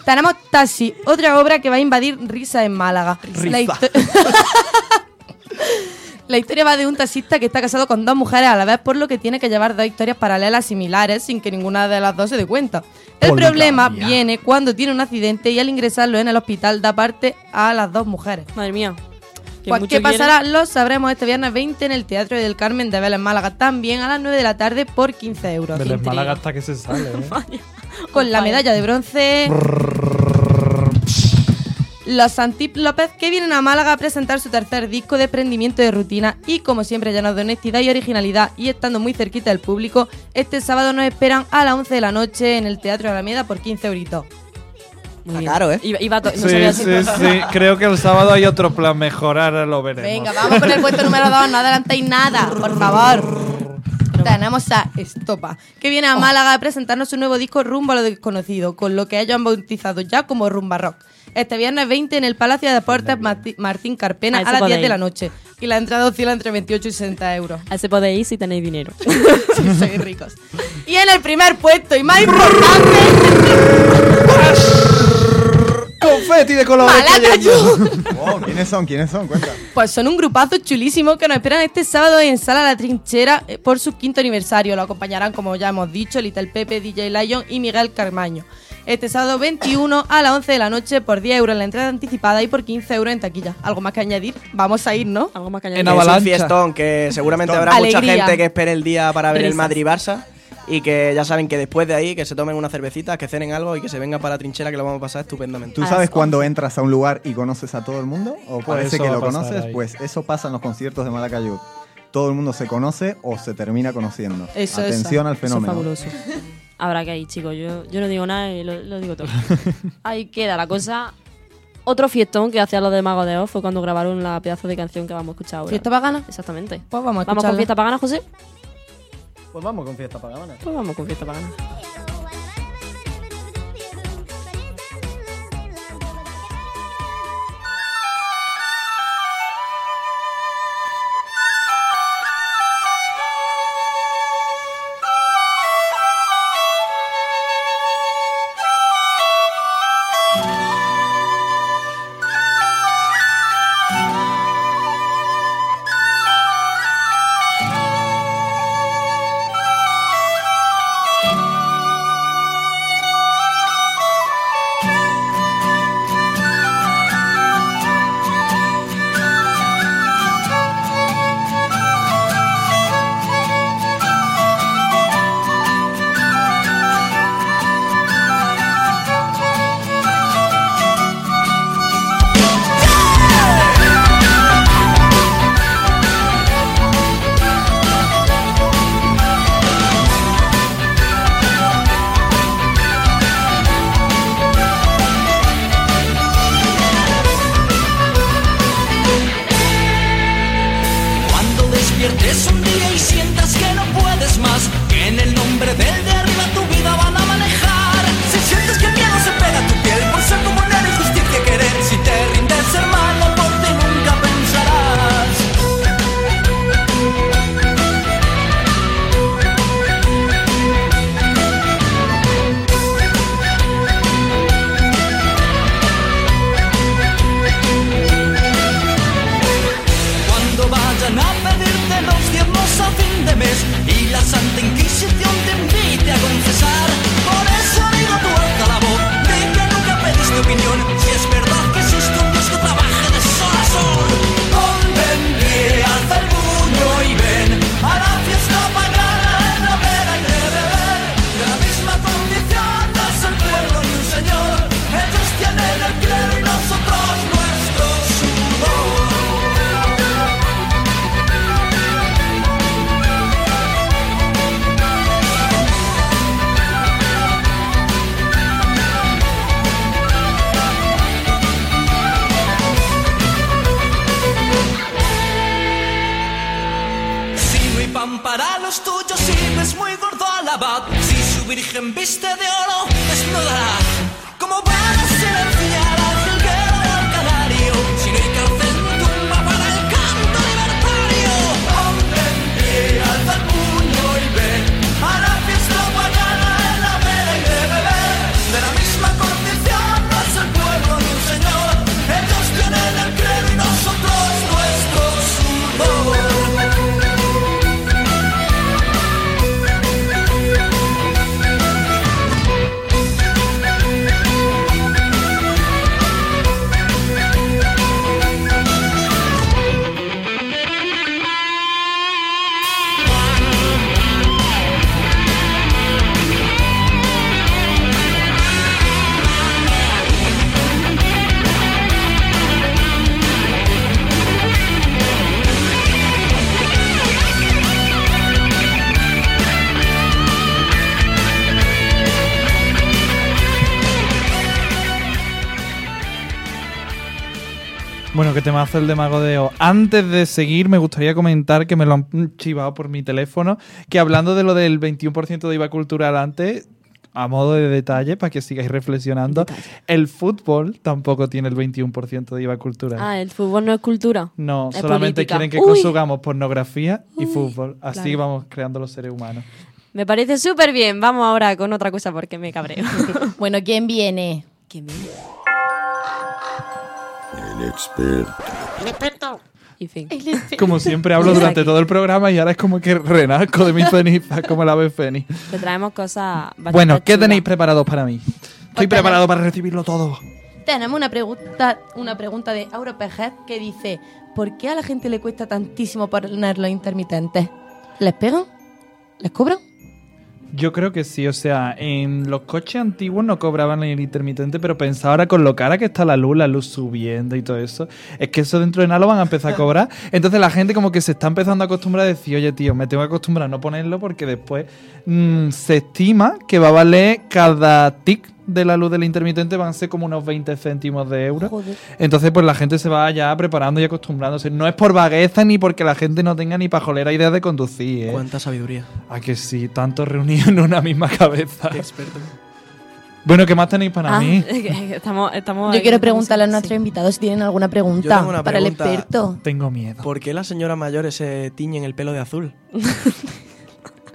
tenemos Taxi, otra obra que va a invadir risa en Málaga. La, histo- La historia va de un taxista que está casado con dos mujeres a la vez, por lo que tiene que llevar dos historias paralelas similares sin que ninguna de las dos se dé cuenta. El Poligamia. problema viene cuando tiene un accidente y al ingresarlo en el hospital da parte a las dos mujeres. Madre mía. Pues, ¿Qué quiere. pasará? Lo sabremos este viernes 20 en el Teatro del Carmen de Vélez, Málaga, también a las 9 de la tarde por 15 euros. Vélez. Málaga hasta que se sale, ¿eh? Con la medalla de bronce. Los Santip López que vienen a Málaga a presentar su tercer disco de prendimiento de rutina y como siempre llenos de honestidad y originalidad y estando muy cerquita del público, este sábado nos esperan a las 11 de la noche en el Teatro de Alameda por 15 euritos. Muy Está bien. caro, ¿eh? Iba, iba no Sí, sabía sí, sí. Creo que el sábado hay otro plan mejorar, lo veremos. Venga, vamos con el puesto número 2, no adelantéis nada, por favor. Tenemos a Estopa, que viene a Málaga a presentarnos su nuevo disco Rumbo a lo desconocido, con lo que ellos han bautizado ya como Rumba Rock. Este viernes 20 en el Palacio de Deportes Martí- Martín Carpena a las puede 10 de ir. la noche. Y la entrada oscila entre 28 y 60 euros. A ese podéis ir si tenéis dinero. Sí, sois ricos. Y en el primer puesto, y más importante, ¡Confeti de colores! Malacayu. Wow, ¿Quiénes son? ¿Quiénes son? Cuenta. Pues son un grupazo chulísimo que nos esperan este sábado en Sala La Trinchera eh, por su quinto aniversario. Lo acompañarán, como ya hemos dicho, Little Pepe, DJ Lion y Miguel Carmaño. Este sábado 21 a las 11 de la noche por 10 euros en la entrada anticipada y por 15 euros en taquilla. ¿Algo más que añadir? Vamos a ir, ¿no? Algo más que En añadir. Es un avalancha. fiestón que seguramente habrá mucha gente que espere el día para ver el. Madrid-Barça y que ya saben que después de ahí que se tomen una cervecita, que cenen algo y que se vengan para la trinchera que lo vamos a pasar estupendamente. ¿Tú sabes cuando entras a un lugar y conoces a todo el mundo? ¿O Pues parece eso que lo conoces? ahí. Pues eso pasa en los conciertos de Malacayud. Todo el mundo se conoce o se termina conociendo. Eso, eso. Atención al Eso es fenómeno. fabuloso. Habrá que ir, chicos. Yo, yo no digo nada y lo, lo digo todo. Ahí queda la cosa. Otro fiestón que hacían los de Mago de Oz fue cuando grabaron la pedazo de canción que vamos a escuchar ahora. ¿Fiesta pagana? Exactamente. Pues vamos a ¿Vamos con fiesta pagana, José? Pues vamos con fiesta pagana. Pues vamos con fiesta pagana. Bueno, que temazo el de Mago de Oz. Antes de seguir, me gustaría comentar que me lo han chivado por mi teléfono, que hablando de lo del 21% de IVA cultural antes, a modo de detalle, para que sigáis reflexionando, el fútbol tampoco tiene el 21% de IVA cultural. Ah, el fútbol no es cultura. No, es solamente política. quieren que Uy, consumamos pornografía y Uy, fútbol. Así claro. vamos creando los seres humanos. Me parece súper bien. Vamos ahora con otra cosa porque me cabreo. Bueno, ¿quién viene? ¿Quién me- El experto. Y fin. Como siempre hablo durante todo el programa y ahora es como que renazco de mi ceniza, como el ave fénix. Te traemos cosas bastante Bueno, ¿qué tenéis preparados para mí? Estoy preparado para recibirlo todo. Tenemos una pregunta, una pregunta de Auro Pejez que dice: ¿Por qué a la gente le cuesta tantísimo poner los intermitentes? ¿Les pegan? ¿Les cobran? Yo creo que sí, o sea, en los coches antiguos no cobraban el intermitente, pero pensaba ahora con lo cara que está la luz, la luz subiendo y todo eso, es que eso dentro de nada lo van a empezar a cobrar. Entonces la gente como que se está empezando a acostumbrar a decir, oye tío, me tengo que acostumbrar a no ponerlo porque después mm, se estima que va a valer cada tic de la luz del intermitente van a ser como unos 20 céntimos de euro. Joder. Entonces, pues la gente se va ya preparando y acostumbrándose. No es por vagueza ni porque la gente no tenga ni pajolera idea de conducir, ¿eh? Cuánta sabiduría. A que sí, tanto reunido en una misma cabeza. Qué experto. Bueno, ¿qué más tenéis para Ah, mí? estamos, estamos Yo quiero preguntarle a nuestros sí. invitados si tienen alguna Yo pregunta tengo una para el experto. Tengo miedo. ¿Por qué las señoras mayores se tiñen el pelo de azul?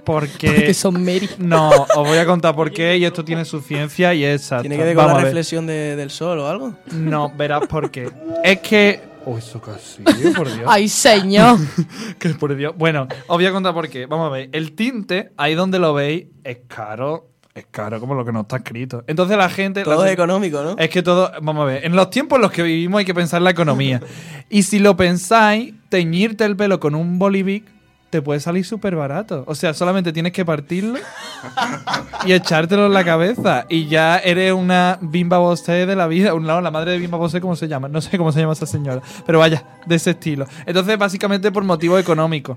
Porque... Porque son Mary. No, os voy a contar por qué y esto tiene su ciencia y es exacto. ¿Tiene que ver con Vamos la reflexión de- del sol o algo? No, verás por qué. Es que... Oh, eso casi, por Dios. Ay, señor. que por Dios. Bueno, os voy a contar por qué. Vamos a ver. El tinte, ahí donde lo veis, es caro. Es caro como lo que no está escrito. Entonces la gente... Todo la- es económico, ¿no? Es que todo, vamos a ver, en los tiempos en los que vivimos hay que pensar en la economía. y si lo pensáis, teñirte el pelo con un bolivic te puede salir súper barato. O sea, solamente tienes que partirlo y echártelo en la cabeza. Y ya eres una bimba bosé de la vida. Un lado, la madre de bimba bosé, ¿cómo se llama? No sé cómo se llama esa señora. Pero vaya, de ese estilo. Entonces, básicamente por motivo económico.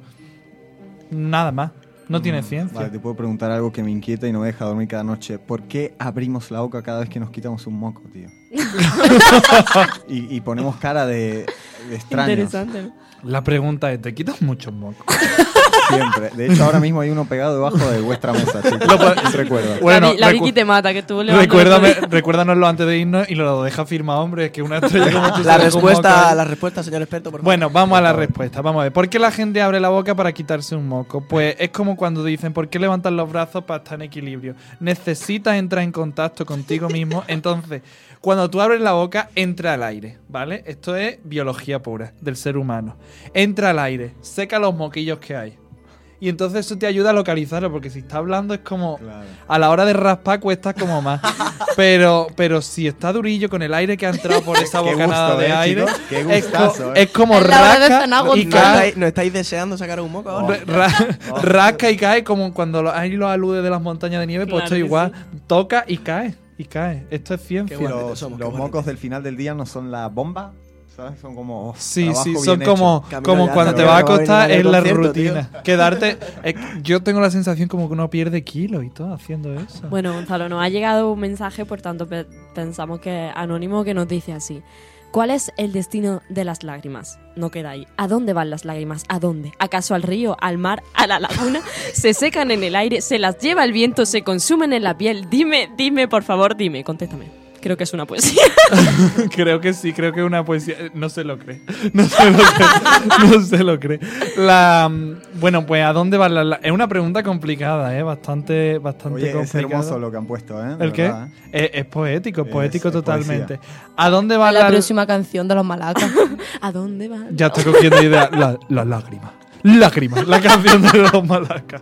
Nada más. No tiene ciencia. Vale, te puedo preguntar algo que me inquieta y no me deja dormir cada noche. ¿Por qué abrimos la boca cada vez que nos quitamos un moco, tío? y, y ponemos cara de, de extraños. Interesante. La pregunta es, ¿te quitas muchos mocos? Siempre. De hecho, ahora mismo hay uno pegado debajo de vuestra mesa, chicos. Recuerda. Bueno, la, la Vicky te mata, que estuvo levantando Recuérdame, recuérdanoslo antes de irnos y lo deja firmado, hombre. Es que una estrella como tú La respuesta, moco. la respuesta, señor experto, por favor. Bueno, vamos a la respuesta. Vamos a ver. ¿Por qué la gente abre la boca para quitarse un moco? Pues es como cuando dicen, ¿por qué levantas los brazos para estar en equilibrio? Necesitas entrar en contacto contigo mismo. Entonces, cuando tú abres la boca, entra al aire, ¿vale? Esto es biología pura del ser humano. Entra al aire, seca los moquillos que hay. Y entonces eso te ayuda a localizarlo, porque si está hablando es como. A la hora de raspar cuesta como más. pero, pero si está durillo con el aire que ha entrado por esa bocanada gusto, de ¿eh, aire, chicos? Qué es, co- gustazo, ¿eh? es como Es de rasca y agotado. ¿No cae. estáis, no estáis deseando sacar un moco ahora? Ra- rasca y cae como cuando lo- hay los aludes de las montañas de nieve, pues esto igual. Toca y cae. Y cae. Esto es ciencia. Los, somos, los mocos del final del día no son la bomba, ¿sabes? Son como. Sí, sí, bien son hecho. como, Camino como ya, cuando te vas a va a venir acostar es la tío. rutina. Quedarte. eh, yo tengo la sensación como que uno pierde kilos y todo haciendo eso. Bueno, Gonzalo, nos ha llegado un mensaje, por tanto pe- pensamos que es anónimo que nos dice así. ¿Cuál es el destino de las lágrimas? No queda ahí. ¿A dónde van las lágrimas? ¿A dónde? ¿Acaso al río, al mar, a la laguna? ¿Se secan en el aire? ¿Se las lleva el viento? ¿Se consumen en la piel? Dime, dime, por favor, dime, contéstame. Creo que es una poesía. creo que sí, creo que es una poesía. No se lo cree. No se lo cree. No se lo cree. La, bueno, pues ¿a dónde van las lá- Es una pregunta complicada, ¿eh? Bastante, bastante Oye, es hermoso lo que han puesto, ¿eh? De ¿El qué? ¿eh? Es, es poético, es poético es totalmente. ¿A dónde van la las próxima canción de los malacas. ¿A dónde van? Ya estoy cogiendo idea. La- Las lágrimas. Lágrimas, la canción de los malacas.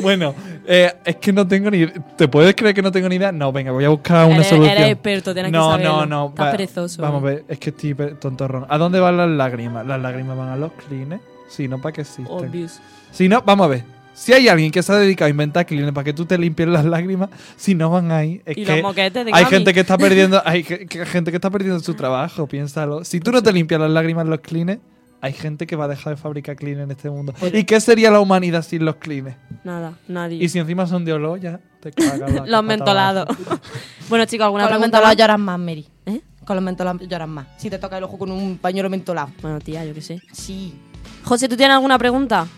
Bueno, eh, es que no tengo ni ¿Te puedes creer que no tengo ni idea? No, venga, voy a buscar una Eres- solución. eres experto, tienes que no. No, no, Estás va- perezoso. Vamos a ver, es que estoy tontorrón. ¿A dónde van las lágrimas? Las lágrimas van a los clines. Si no, ¿para qué existen? Obvious. Si no, vamos a ver. Si hay alguien que se ha dedicado a inventar clines para que tú te limpies las lágrimas, si no van ahí, es Y que los moquetes de hay gente que está perdiendo, hay que- que- gente que está perdiendo su trabajo, piénsalo. Si tú no te limpias las lágrimas en los clines, hay gente que va a dejar de fabricar clines en este mundo. ¿Y qué sería la humanidad sin los clines? Nada, nadie. Y si encima son de olor, ya te cagas la Los mentolados. bueno, chicos, ¿alguna Con los mentolados lloras más, Mary. ¿Eh? Con los mentolados lloras más. Si te toca el ojo con un pañuelo mentolado. Bueno, tía, yo qué sé. Sí. José, ¿tú tienes alguna pregunta?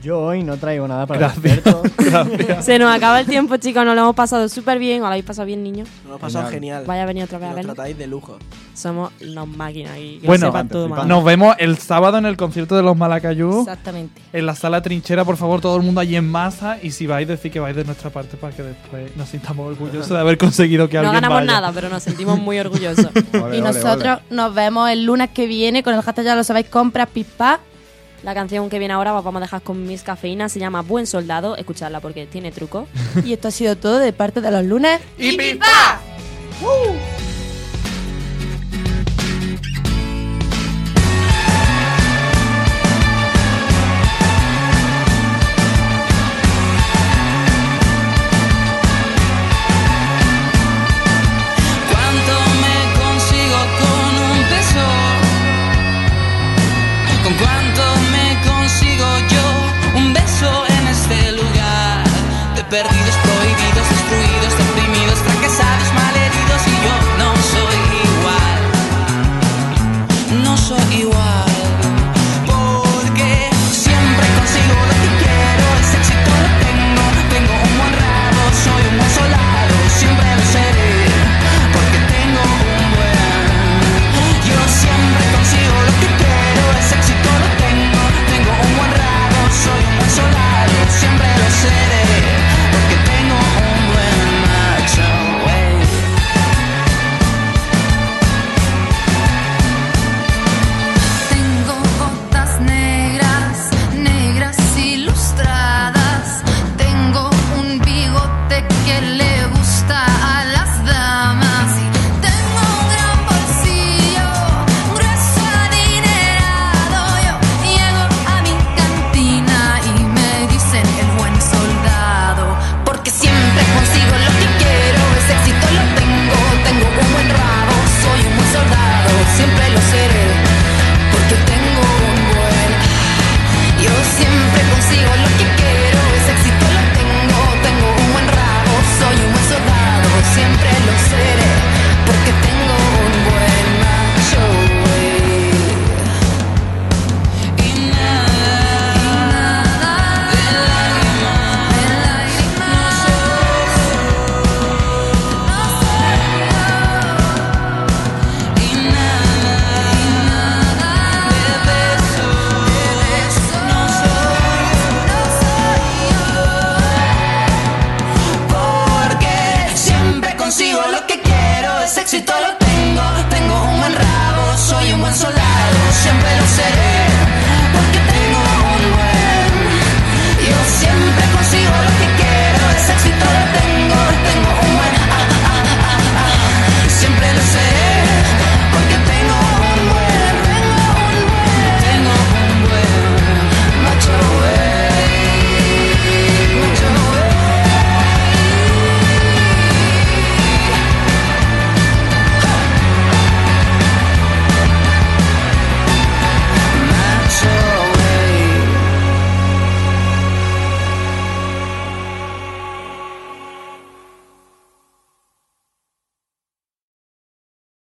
Yo hoy no traigo nada para Gracias. Se nos acaba el tiempo, chicos. Nos lo hemos pasado súper bien. ¿Os lo habéis pasado bien, niños? Nos lo hemos pasado genial. Vaya a venir otra vez a Nos tratáis de lujo. Somos los máquinas aquí. Que Bueno, sepan todo mal. nos vemos el sábado en el concierto de los Malacayú. Exactamente. En la sala trinchera, por favor, todo el mundo allí en masa. Y si vais, decir que vais de nuestra parte para que después nos sintamos orgullosos de haber conseguido que No alguien ganamos vaya. nada, pero nos sentimos muy orgullosos. Y nosotros nos vemos el lunes que viene con el hashtag ya lo sabéis, compras pipa. La canción que viene ahora os vamos a dejar con Miss Cafeína. Se llama Buen Soldado. Escuchadla porque tiene truco. y esto ha sido todo de parte de los lunes. ¡Y pipa! ¡Uh!